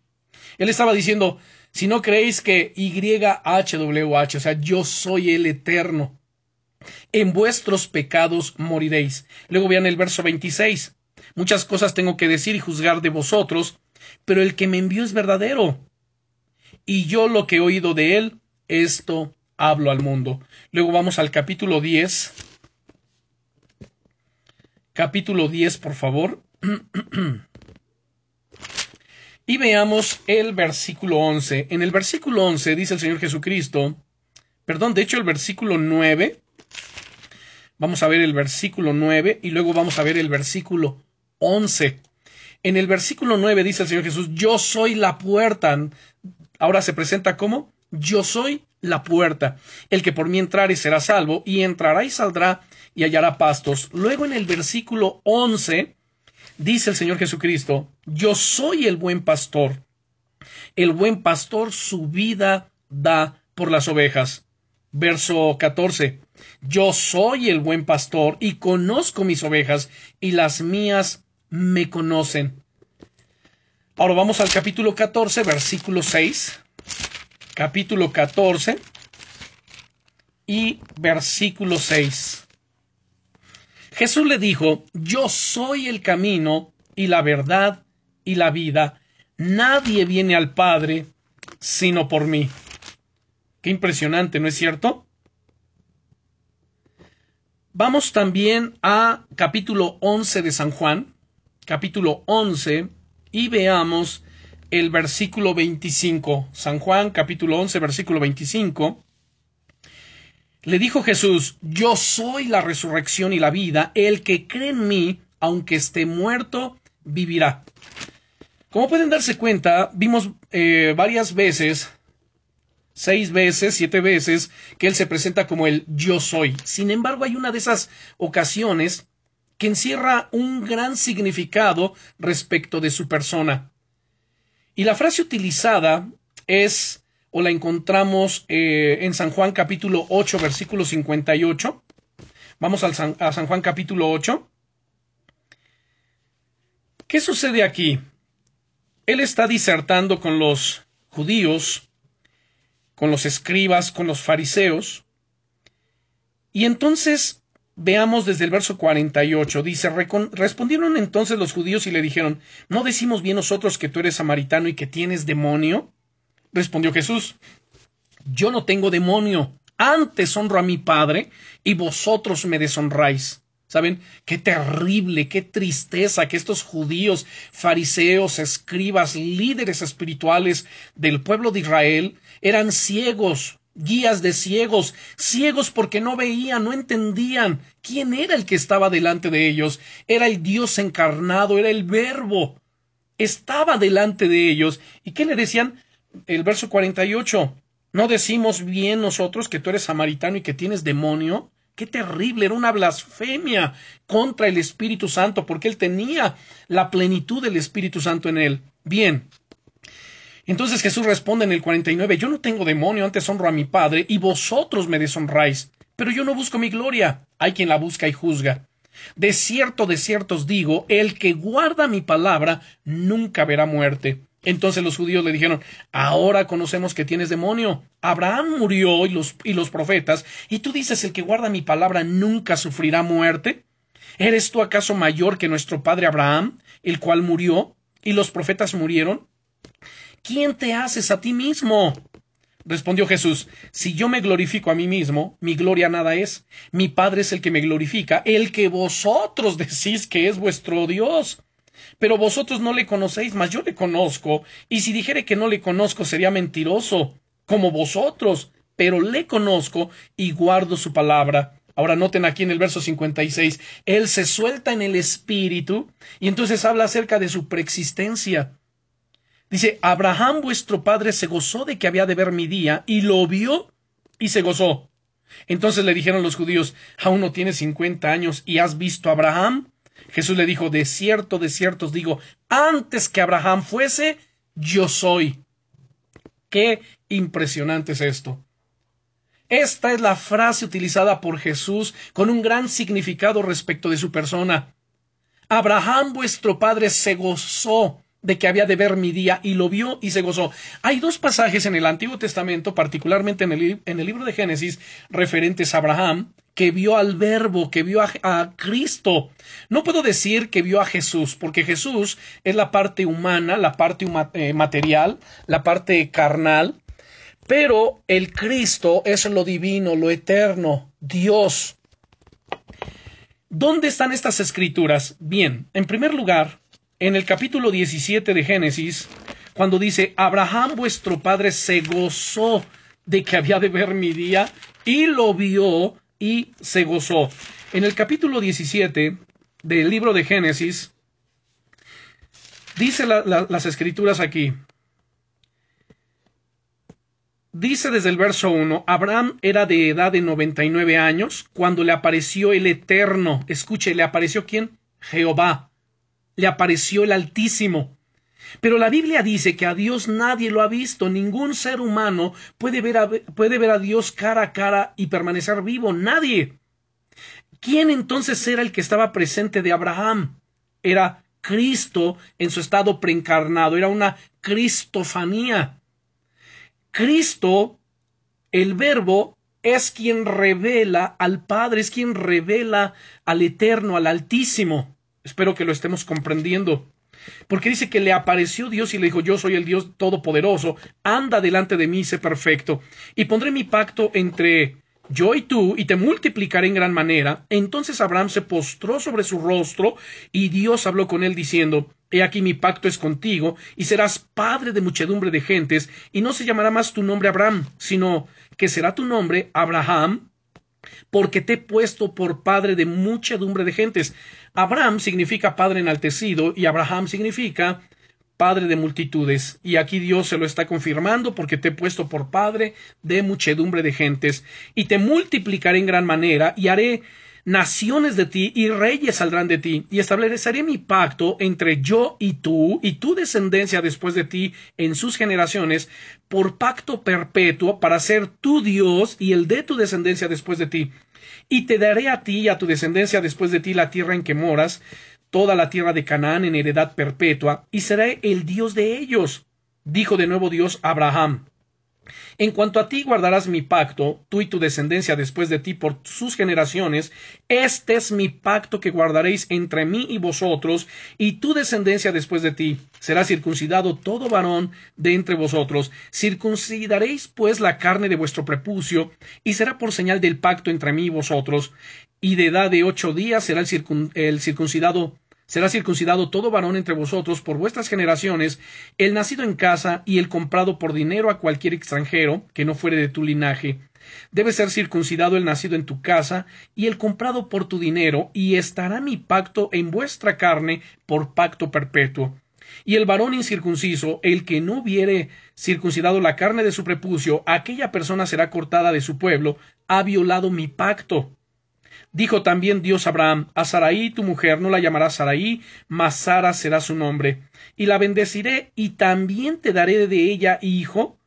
él estaba diciendo, si no creéis que YHWH, o sea, yo soy el eterno, en vuestros pecados moriréis. Luego vean el verso 26. Muchas cosas tengo que decir y juzgar de vosotros, pero el que me envió es verdadero. Y yo lo que he oído de él, esto hablo al mundo. Luego vamos al capítulo 10 capítulo 10, por favor. y veamos el versículo 11. En el versículo 11 dice el Señor Jesucristo, perdón, de hecho el versículo 9, vamos a ver el versículo 9 y luego vamos a ver el versículo 11. En el versículo 9 dice el Señor Jesús, yo soy la puerta. Ahora se presenta como, yo soy la puerta. El que por mí entrare será salvo, y entrará y saldrá y hallará pastos. Luego en el versículo 11 dice el Señor Jesucristo, yo soy el buen pastor. El buen pastor su vida da por las ovejas. Verso 14, yo soy el buen pastor y conozco mis ovejas y las mías me conocen. Ahora vamos al capítulo 14, versículo 6. Capítulo 14 y versículo 6. Jesús le dijo, yo soy el camino y la verdad y la vida. Nadie viene al Padre sino por mí. Qué impresionante, ¿no es cierto? Vamos también a capítulo 11 de San Juan, capítulo 11, y veamos el versículo 25. San Juan, capítulo 11, versículo 25. Le dijo Jesús, yo soy la resurrección y la vida, el que cree en mí, aunque esté muerto, vivirá. Como pueden darse cuenta, vimos eh, varias veces, seis veces, siete veces, que Él se presenta como el yo soy. Sin embargo, hay una de esas ocasiones que encierra un gran significado respecto de su persona. Y la frase utilizada es o la encontramos eh, en San Juan capítulo 8, versículo 58. Vamos al a San Juan capítulo 8. ¿Qué sucede aquí? Él está disertando con los judíos, con los escribas, con los fariseos. Y entonces veamos desde el verso 48. Dice, respondieron entonces los judíos y le dijeron, ¿no decimos bien nosotros que tú eres samaritano y que tienes demonio? Respondió Jesús, yo no tengo demonio, antes honro a mi Padre y vosotros me deshonráis. ¿Saben? Qué terrible, qué tristeza que estos judíos, fariseos, escribas, líderes espirituales del pueblo de Israel eran ciegos, guías de ciegos, ciegos porque no veían, no entendían quién era el que estaba delante de ellos. Era el Dios encarnado, era el verbo. Estaba delante de ellos. ¿Y qué le decían? el verso 48. ¿No decimos bien nosotros que tú eres samaritano y que tienes demonio? Qué terrible, era una blasfemia contra el Espíritu Santo, porque él tenía la plenitud del Espíritu Santo en él. Bien. Entonces Jesús responde en el 49, yo no tengo demonio, antes honro a mi Padre, y vosotros me deshonráis, pero yo no busco mi gloria, hay quien la busca y juzga. De cierto, de cierto os digo, el que guarda mi palabra nunca verá muerte. Entonces los judíos le dijeron, ahora conocemos que tienes demonio. Abraham murió y los, y los profetas, y tú dices, el que guarda mi palabra nunca sufrirá muerte. ¿Eres tú acaso mayor que nuestro padre Abraham, el cual murió, y los profetas murieron? ¿Quién te haces a ti mismo? Respondió Jesús, si yo me glorifico a mí mismo, mi gloria nada es. Mi Padre es el que me glorifica, el que vosotros decís que es vuestro Dios pero vosotros no le conocéis, mas yo le conozco, y si dijere que no le conozco sería mentiroso, como vosotros, pero le conozco y guardo su palabra. Ahora noten aquí en el verso 56, él se suelta en el espíritu y entonces habla acerca de su preexistencia. Dice, Abraham vuestro padre se gozó de que había de ver mi día y lo vio y se gozó. Entonces le dijeron los judíos, aún no tienes cincuenta años y has visto a Abraham. Jesús le dijo, de cierto, de cierto os digo, antes que Abraham fuese, yo soy. Qué impresionante es esto. Esta es la frase utilizada por Jesús con un gran significado respecto de su persona. Abraham vuestro padre se gozó de que había de ver mi día y lo vio y se gozó. Hay dos pasajes en el Antiguo Testamento, particularmente en el, en el libro de Génesis, referentes a Abraham, que vio al verbo, que vio a, Cristo. No puedo decir que vio a Jesús, porque Jesús es la parte humana, la parte eh, material, la parte carnal, pero el Cristo es lo divino, lo eterno, Dios. ¿Dónde están estas escrituras? Bien, en primer lugar, en el capítulo 17 de Génesis, cuando dice, Abraham vuestro padre se gozó de que había de ver mi día y lo vio y se gozó. En el capítulo 17 del libro de Génesis, dice las escrituras aquí. Dice desde el verso 1, Abraham era de edad de 99 años cuando le apareció el Eterno. Escuche, ¿le apareció quién? Jehová. Le apareció el Altísimo. Pero la Biblia dice que a Dios nadie lo ha visto, ningún ser humano puede ver, a, puede ver a Dios cara a cara y permanecer vivo, nadie. ¿Quién entonces era el que estaba presente de Abraham? Era Cristo en su estado preencarnado, era una cristofanía. Cristo, el verbo, es quien revela al Padre, es quien revela al Eterno, al Altísimo. Espero que lo estemos comprendiendo. Porque dice que le apareció Dios y le dijo, yo soy el Dios Todopoderoso, anda delante de mí, sé perfecto, y pondré mi pacto entre yo y tú, y te multiplicaré en gran manera. Entonces Abraham se postró sobre su rostro, y Dios habló con él diciendo, He aquí mi pacto es contigo, y serás padre de muchedumbre de gentes, y no se llamará más tu nombre Abraham, sino que será tu nombre Abraham, porque te he puesto por padre de muchedumbre de gentes. Abraham significa padre enaltecido y Abraham significa padre de multitudes. Y aquí Dios se lo está confirmando porque te he puesto por padre de muchedumbre de gentes y te multiplicaré en gran manera y haré naciones de ti y reyes saldrán de ti, y estableceré mi pacto entre yo y tú y tu descendencia después de ti en sus generaciones, por pacto perpetuo para ser tu Dios y el de tu descendencia después de ti. Y te daré a ti y a tu descendencia después de ti la tierra en que moras, toda la tierra de Canaán en heredad perpetua, y seré el Dios de ellos. Dijo de nuevo Dios Abraham. En cuanto a ti guardarás mi pacto, tú y tu descendencia después de ti por sus generaciones, este es mi pacto que guardaréis entre mí y vosotros, y tu descendencia después de ti. Será circuncidado todo varón de entre vosotros. Circuncidaréis pues la carne de vuestro prepucio, y será por señal del pacto entre mí y vosotros. Y de edad de ocho días será el, circuncidado Será circuncidado todo varón entre vosotros por vuestras generaciones, el nacido en casa y el comprado por dinero a cualquier extranjero que no fuere de tu linaje. Debe ser circuncidado el nacido en tu casa y el comprado por tu dinero, y estará mi pacto en vuestra carne por pacto perpetuo. Y el varón incircunciso, el que no hubiere circuncidado la carne de su prepucio, aquella persona será cortada de su pueblo, ha violado mi pacto. Dijo también Dios Abraham, a Saraí tu mujer no la llamarás Saraí, mas Sara será su nombre. Y la bendeciré, y también te daré de ella hijo.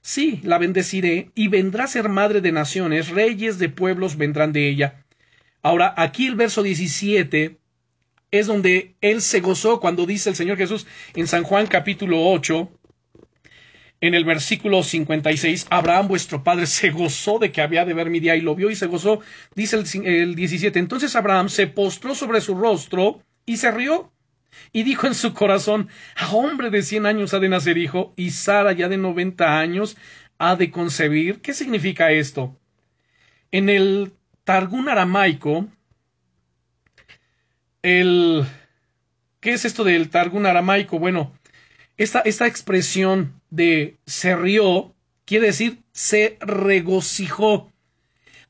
Sí, la bendeciré, y vendrá a ser madre de naciones, reyes de pueblos vendrán de ella. Ahora, aquí el verso 17 es donde él se gozó cuando dice el Señor Jesús en San Juan capítulo 8, en el versículo 56, Abraham vuestro padre se gozó de que había de ver mi día y lo vio y se gozó. Dice el, el 17, entonces Abraham se postró sobre su rostro y se rió. Y dijo en su corazón, a hombre de cien años ha de nacer hijo, y Sara ya de noventa años ha de concebir. ¿Qué significa esto? En el Targún aramaico, el... ¿Qué es esto del Targún aramaico? Bueno, esta, esta expresión de se rió quiere decir se regocijó.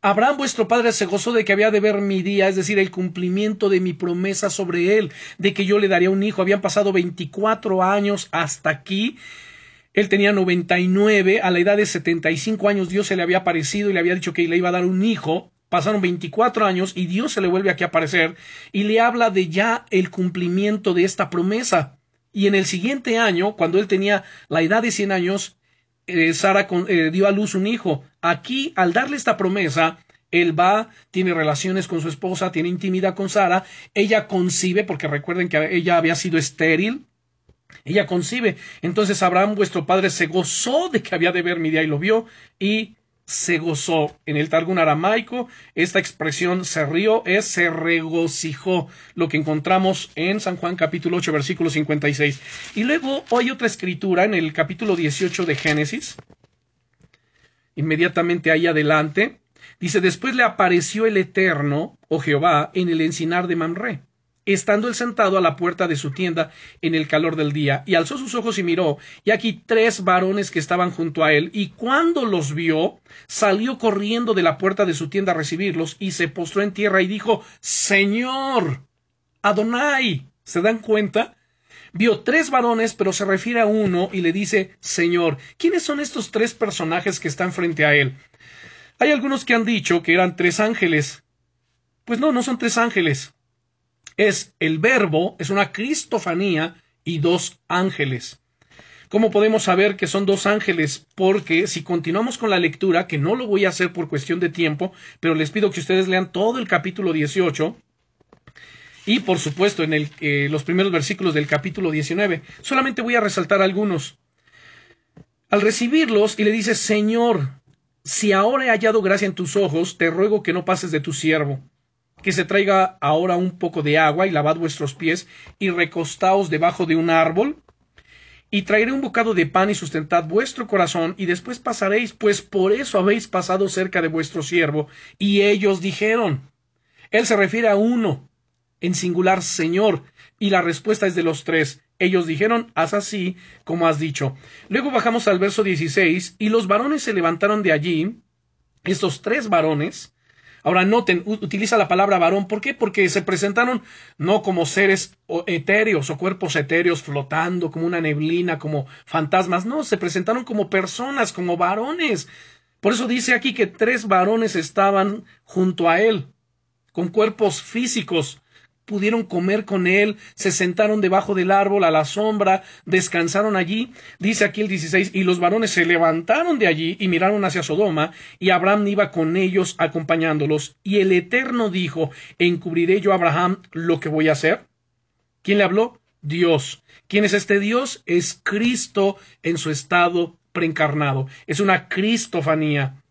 Abraham vuestro padre se gozó de que había de ver mi día, es decir, el cumplimiento de mi promesa sobre él, de que yo le daría un hijo. Habían pasado 24 años hasta aquí. Él tenía 99, a la edad de 75 años Dios se le había aparecido y le había dicho que le iba a dar un hijo, Pasaron 24 años y Dios se le vuelve aquí a aparecer y le habla de ya el cumplimiento de esta promesa. Y en el siguiente año, cuando él tenía la edad de 100 años, eh, Sara eh, dio a luz un hijo. Aquí, al darle esta promesa, él va, tiene relaciones con su esposa, tiene intimidad con Sara, ella concibe, porque recuerden que ella había sido estéril, ella concibe. Entonces Abraham, vuestro padre, se gozó de que había de ver mi día y lo vio, y se gozó. En el Targum aramaico, esta expresión se rió es se regocijó, lo que encontramos en San Juan capítulo 8, versículo 56. Y luego hay otra escritura en el capítulo 18 de Génesis, inmediatamente ahí adelante, dice, después le apareció el Eterno, o Jehová, en el encinar de Mamre estando él sentado a la puerta de su tienda en el calor del día, y alzó sus ojos y miró, y aquí tres varones que estaban junto a él, y cuando los vio, salió corriendo de la puerta de su tienda a recibirlos, y se postró en tierra y dijo, Señor, Adonai, ¿se dan cuenta? Vio tres varones, pero se refiere a uno y le dice, Señor, ¿quiénes son estos tres personajes que están frente a él? Hay algunos que han dicho que eran tres ángeles. Pues no, no son tres ángeles es el verbo, es una cristofanía y dos ángeles. ¿Cómo podemos saber que son dos ángeles? Porque si continuamos con la lectura, que no lo voy a hacer por cuestión de tiempo, pero les pido que ustedes lean todo el capítulo 18 y por supuesto en eh, los primeros versículos del capítulo 19. Solamente voy a resaltar algunos. Al recibirlos y le dice, Señor, si ahora he hallado gracia en tus ojos, te ruego que no pases de tu siervo que se traiga ahora un poco de agua y lavad vuestros pies y recostaos debajo de un árbol y traeré un bocado de pan y sustentad vuestro corazón y después pasaréis, pues por eso habéis pasado cerca de vuestro siervo. Y ellos dijeron, él se refiere a uno, en singular Señor, y la respuesta es de los tres. Ellos dijeron, haz así como has dicho. Luego bajamos al verso 16, y los varones se levantaron de allí, estos tres varones, Ahora noten, utiliza la palabra varón. ¿Por qué? Porque se presentaron no como seres etéreos o cuerpos etéreos flotando como una neblina, como fantasmas. No, se presentaron como personas, como varones. Por eso dice aquí que tres varones estaban junto a él, con cuerpos físicos pudieron comer con él, se sentaron debajo del árbol a la sombra, descansaron allí. Dice aquí el 16, y los varones se levantaron de allí y miraron hacia Sodoma, y Abraham iba con ellos acompañándolos. Y el Eterno dijo, ¿encubriré yo a Abraham lo que voy a hacer? ¿Quién le habló? Dios. ¿Quién es este Dios? Es Cristo en su estado preencarnado. Es una cristofanía.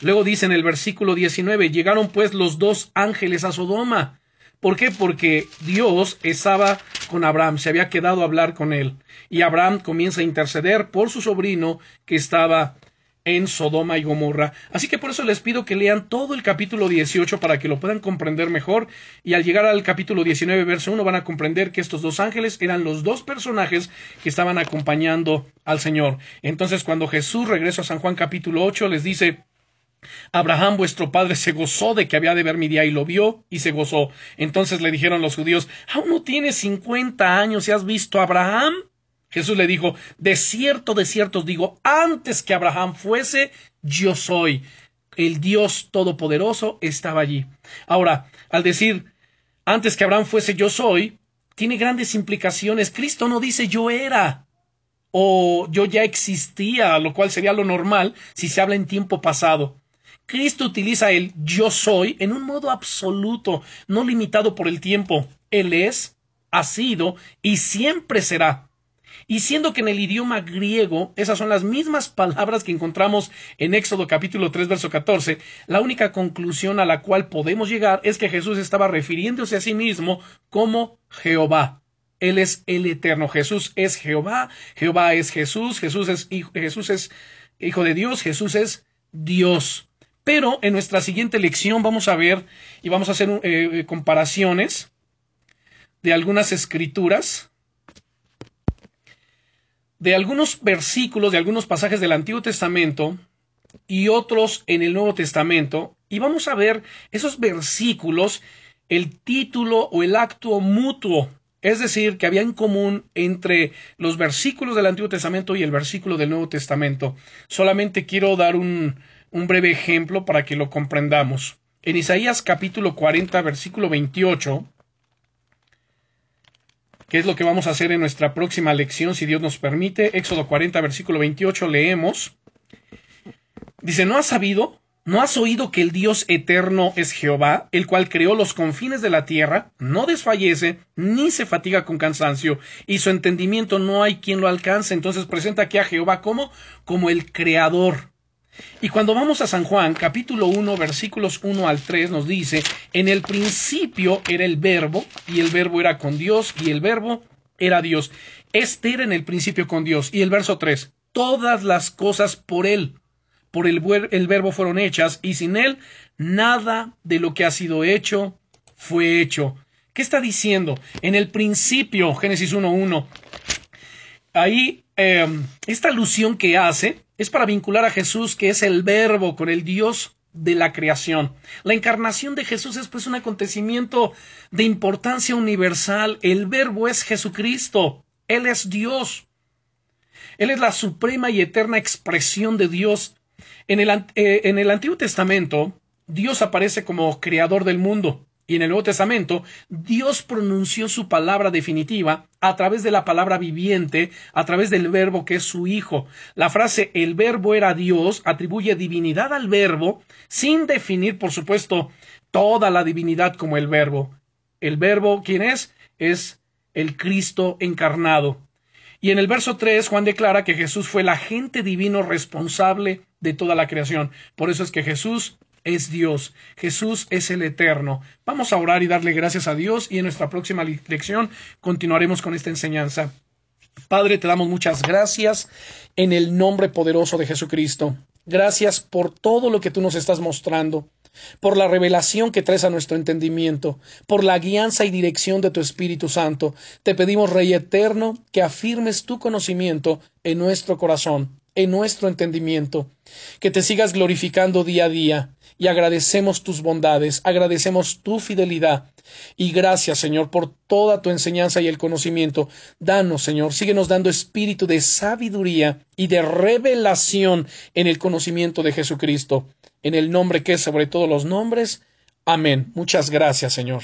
Luego dice en el versículo 19, llegaron pues los dos ángeles a Sodoma ¿Por qué? Porque Dios estaba con Abraham, se había quedado a hablar con él. Y Abraham comienza a interceder por su sobrino que estaba en Sodoma y Gomorra. Así que por eso les pido que lean todo el capítulo 18 para que lo puedan comprender mejor. Y al llegar al capítulo 19, verso 1, van a comprender que estos dos ángeles eran los dos personajes que estaban acompañando al Señor. Entonces, cuando Jesús regresa a San Juan capítulo 8, les dice, Abraham vuestro padre se gozó de que había de ver mi día y lo vio y se gozó. Entonces le dijeron los judíos, aún no tienes cincuenta años y has visto a Abraham. Jesús le dijo, de cierto, de cierto os digo, antes que Abraham fuese, yo soy. El Dios Todopoderoso estaba allí. Ahora, al decir, antes que Abraham fuese, yo soy, tiene grandes implicaciones. Cristo no dice yo era o yo ya existía, lo cual sería lo normal si se habla en tiempo pasado. Cristo utiliza el yo soy en un modo absoluto, no limitado por el tiempo. Él es, ha sido y siempre será. Y siendo que en el idioma griego esas son las mismas palabras que encontramos en Éxodo capítulo 3 verso 14, la única conclusión a la cual podemos llegar es que Jesús estaba refiriéndose a sí mismo como Jehová. Él es el eterno. Jesús es Jehová, Jehová es Jesús, Jesús es Jesús es hijo de Dios, Jesús es Dios. Pero en nuestra siguiente lección vamos a ver y vamos a hacer eh, eh, comparaciones de algunas escrituras, de algunos versículos, de algunos pasajes del Antiguo Testamento y otros en el Nuevo Testamento, y vamos a ver esos versículos, el título o el acto mutuo, es decir, que había en común entre los versículos del Antiguo Testamento y el versículo del Nuevo Testamento. Solamente quiero dar un, un breve ejemplo para que lo comprendamos. en Isaías capítulo 40, versículo 28, que es lo que vamos a hacer en nuestra próxima lección, si Dios nos permite. Éxodo 40, versículo 28, leemos. Dice, ¿no has sabido? ¿No has oído que el Dios eterno es Jehová, el cual creó los confines de la tierra, no desfallece, ni se fatiga con cansancio, y su entendimiento no hay quien lo alcance? Entonces presenta aquí a Jehová como, como el creador. Y cuando vamos a San Juan, capítulo 1, versículos 1 al 3, nos dice, en el principio era el verbo, y el verbo era con Dios, y el verbo era Dios. Este era en el principio con Dios. Y el verso 3, todas las cosas por él por el, el verbo fueron hechas, y sin él nada de lo que ha sido hecho fue hecho. ¿Qué está diciendo? En el principio, Génesis 1.1, ahí em, esta alusión que hace es para vincular a Jesús, que es el verbo, con el Dios de la creación. La encarnación de Jesús es pues un acontecimiento de importancia universal. El verbo es Jesucristo. Él es Dios. Él es la suprema y eterna expresión de Dios. En el, eh, en el Antiguo Testamento, Dios aparece como creador del mundo. Y en el Nuevo Testamento, Dios pronunció su palabra definitiva a través de la palabra viviente, a través del verbo que es su Hijo. La frase el verbo era Dios atribuye divinidad al verbo sin definir, por supuesto, toda la divinidad como el verbo. El verbo, ¿quién es? Es el Cristo encarnado. Y en el verso 3, Juan declara que Jesús fue el agente divino responsable de toda la creación. Por eso es que Jesús es Dios, Jesús es el eterno. Vamos a orar y darle gracias a Dios y en nuestra próxima lección continuaremos con esta enseñanza. Padre, te damos muchas gracias en el nombre poderoso de Jesucristo. Gracias por todo lo que tú nos estás mostrando por la revelación que traes a nuestro entendimiento, por la guianza y dirección de tu Espíritu Santo. Te pedimos, Rey eterno, que afirmes tu conocimiento en nuestro corazón, en nuestro entendimiento, que te sigas glorificando día a día, y agradecemos tus bondades, agradecemos tu fidelidad, y gracias, Señor, por toda tu enseñanza y el conocimiento. Danos, Señor, síguenos dando espíritu de sabiduría y de revelación en el conocimiento de Jesucristo en el nombre que es sobre todos los nombres. Amén. Muchas gracias, Señor.